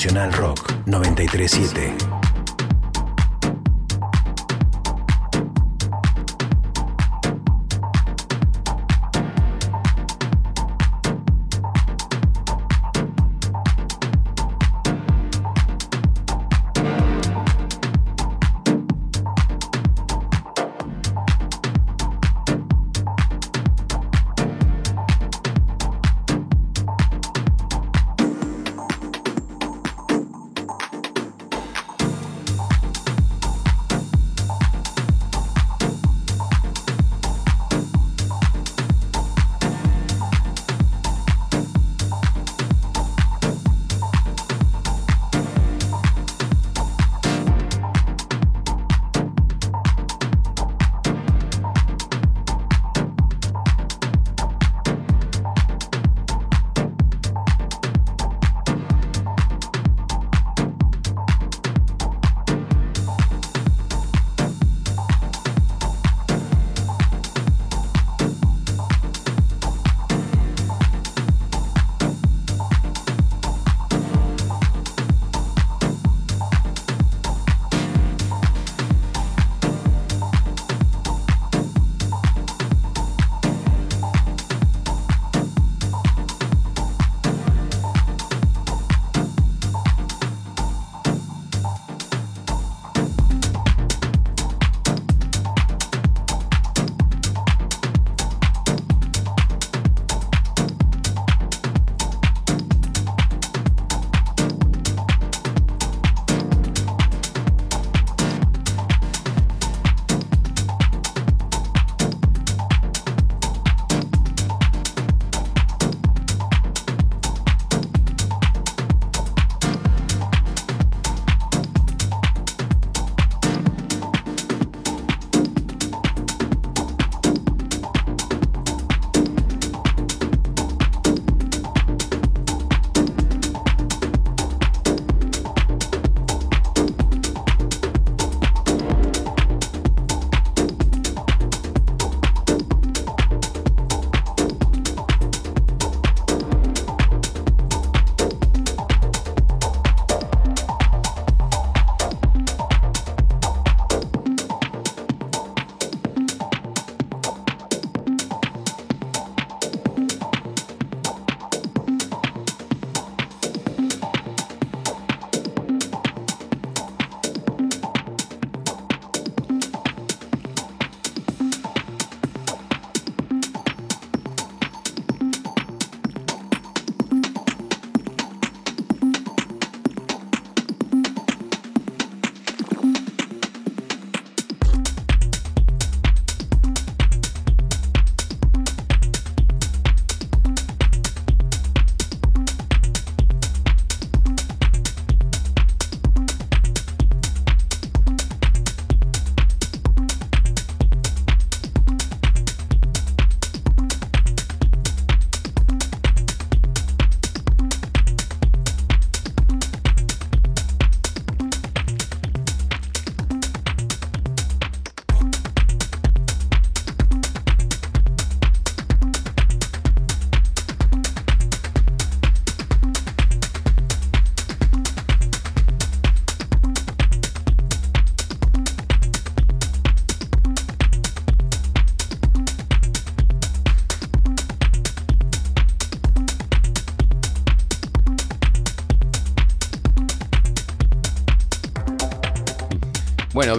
Nacional Rock 937.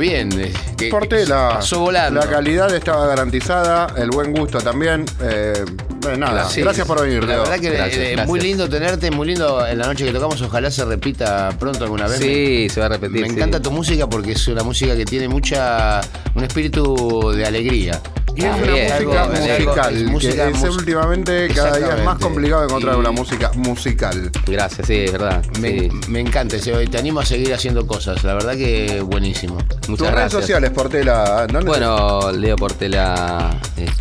Bien. eh, que- Portela. Pasó volando. La calidad estaba garantizada, el buen gusto también. Eh, eh, nada, Sí, gracias por venir, La Leo. verdad que Gracias, eh, gracias. muy lindo tenerte, muy lindo en la noche que tocamos. Ojalá se repita pronto alguna vez. Sí, se va a repetir. me sí. encanta tu música porque es una música que tiene mucha. un espíritu de alegría. Y es una música Algo- musical, es música que es mus- últimamente cada día es más complicado encontrar Y- una música musical. Gracias, sí, es verdad. Me, sí. me encanta, te animo a seguir haciendo cosas. La verdad que buenísimo. Muchas Tus redes gracias. sociales, Portela, ¿dónde Bueno, Leo Portela,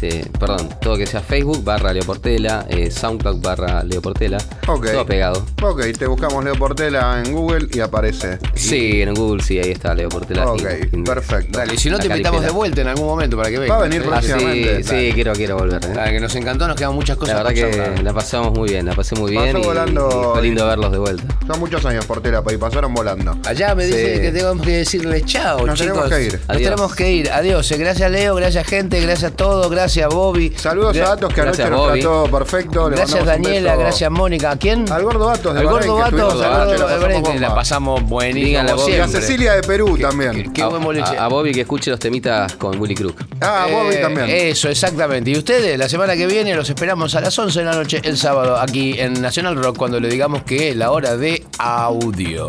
este, perdón, todo que sea Facebook barra Leo Portela, eh, SoundCloud barra Leo Portela, Ok. todo pegado. Ok, te buscamos Leo Portela en Google y aparece. Sí, en Google sí, ahí está Leo Portela. Ok, y- perfecto. Dale, y si no te invitamos de vuelta en algún momento para que vengas. Va a venir ¿eh? próximamente. Sí, sí, quiero, quiero volver. ¿eh? Ah, que nos encantó, nos quedan muchas cosas La verdad que charlar. la pasamos muy bien, la pasé muy Pasó bien. y- volando y fue lindo y- verlos de vuelta. Son muchos años Portela y pasaron volando. Allá me dice Sí. que tenemos que decirles chao, Nos chicos. tenemos que ir. Nos Adiós. tenemos que ir. Adiós. Eh, Gracias, Leo. Gracias, gente. Gracias a todos. Gracias, Bobby. Saludos Gra- a Atos que anoche nos trató perfecto. Le Gracias, Daniela. Gracias, Mónica. ¿A quién? Al gordo Atos de Al gordo gordo la pasamos que la bomba. pasamos buenísimo. Díganle a como Bobby. Y a. Cecilia de Perú también. Qué, buen boliche. A Bobby que escuche los temitas con Willy Crook. Ah, Bobby Eh, también. Eso, exactamente. Y ustedes, la semana que viene los esperamos a las 11 de la noche el sábado aquí en Nacional Rock cuando le digamos que es la hora de audio.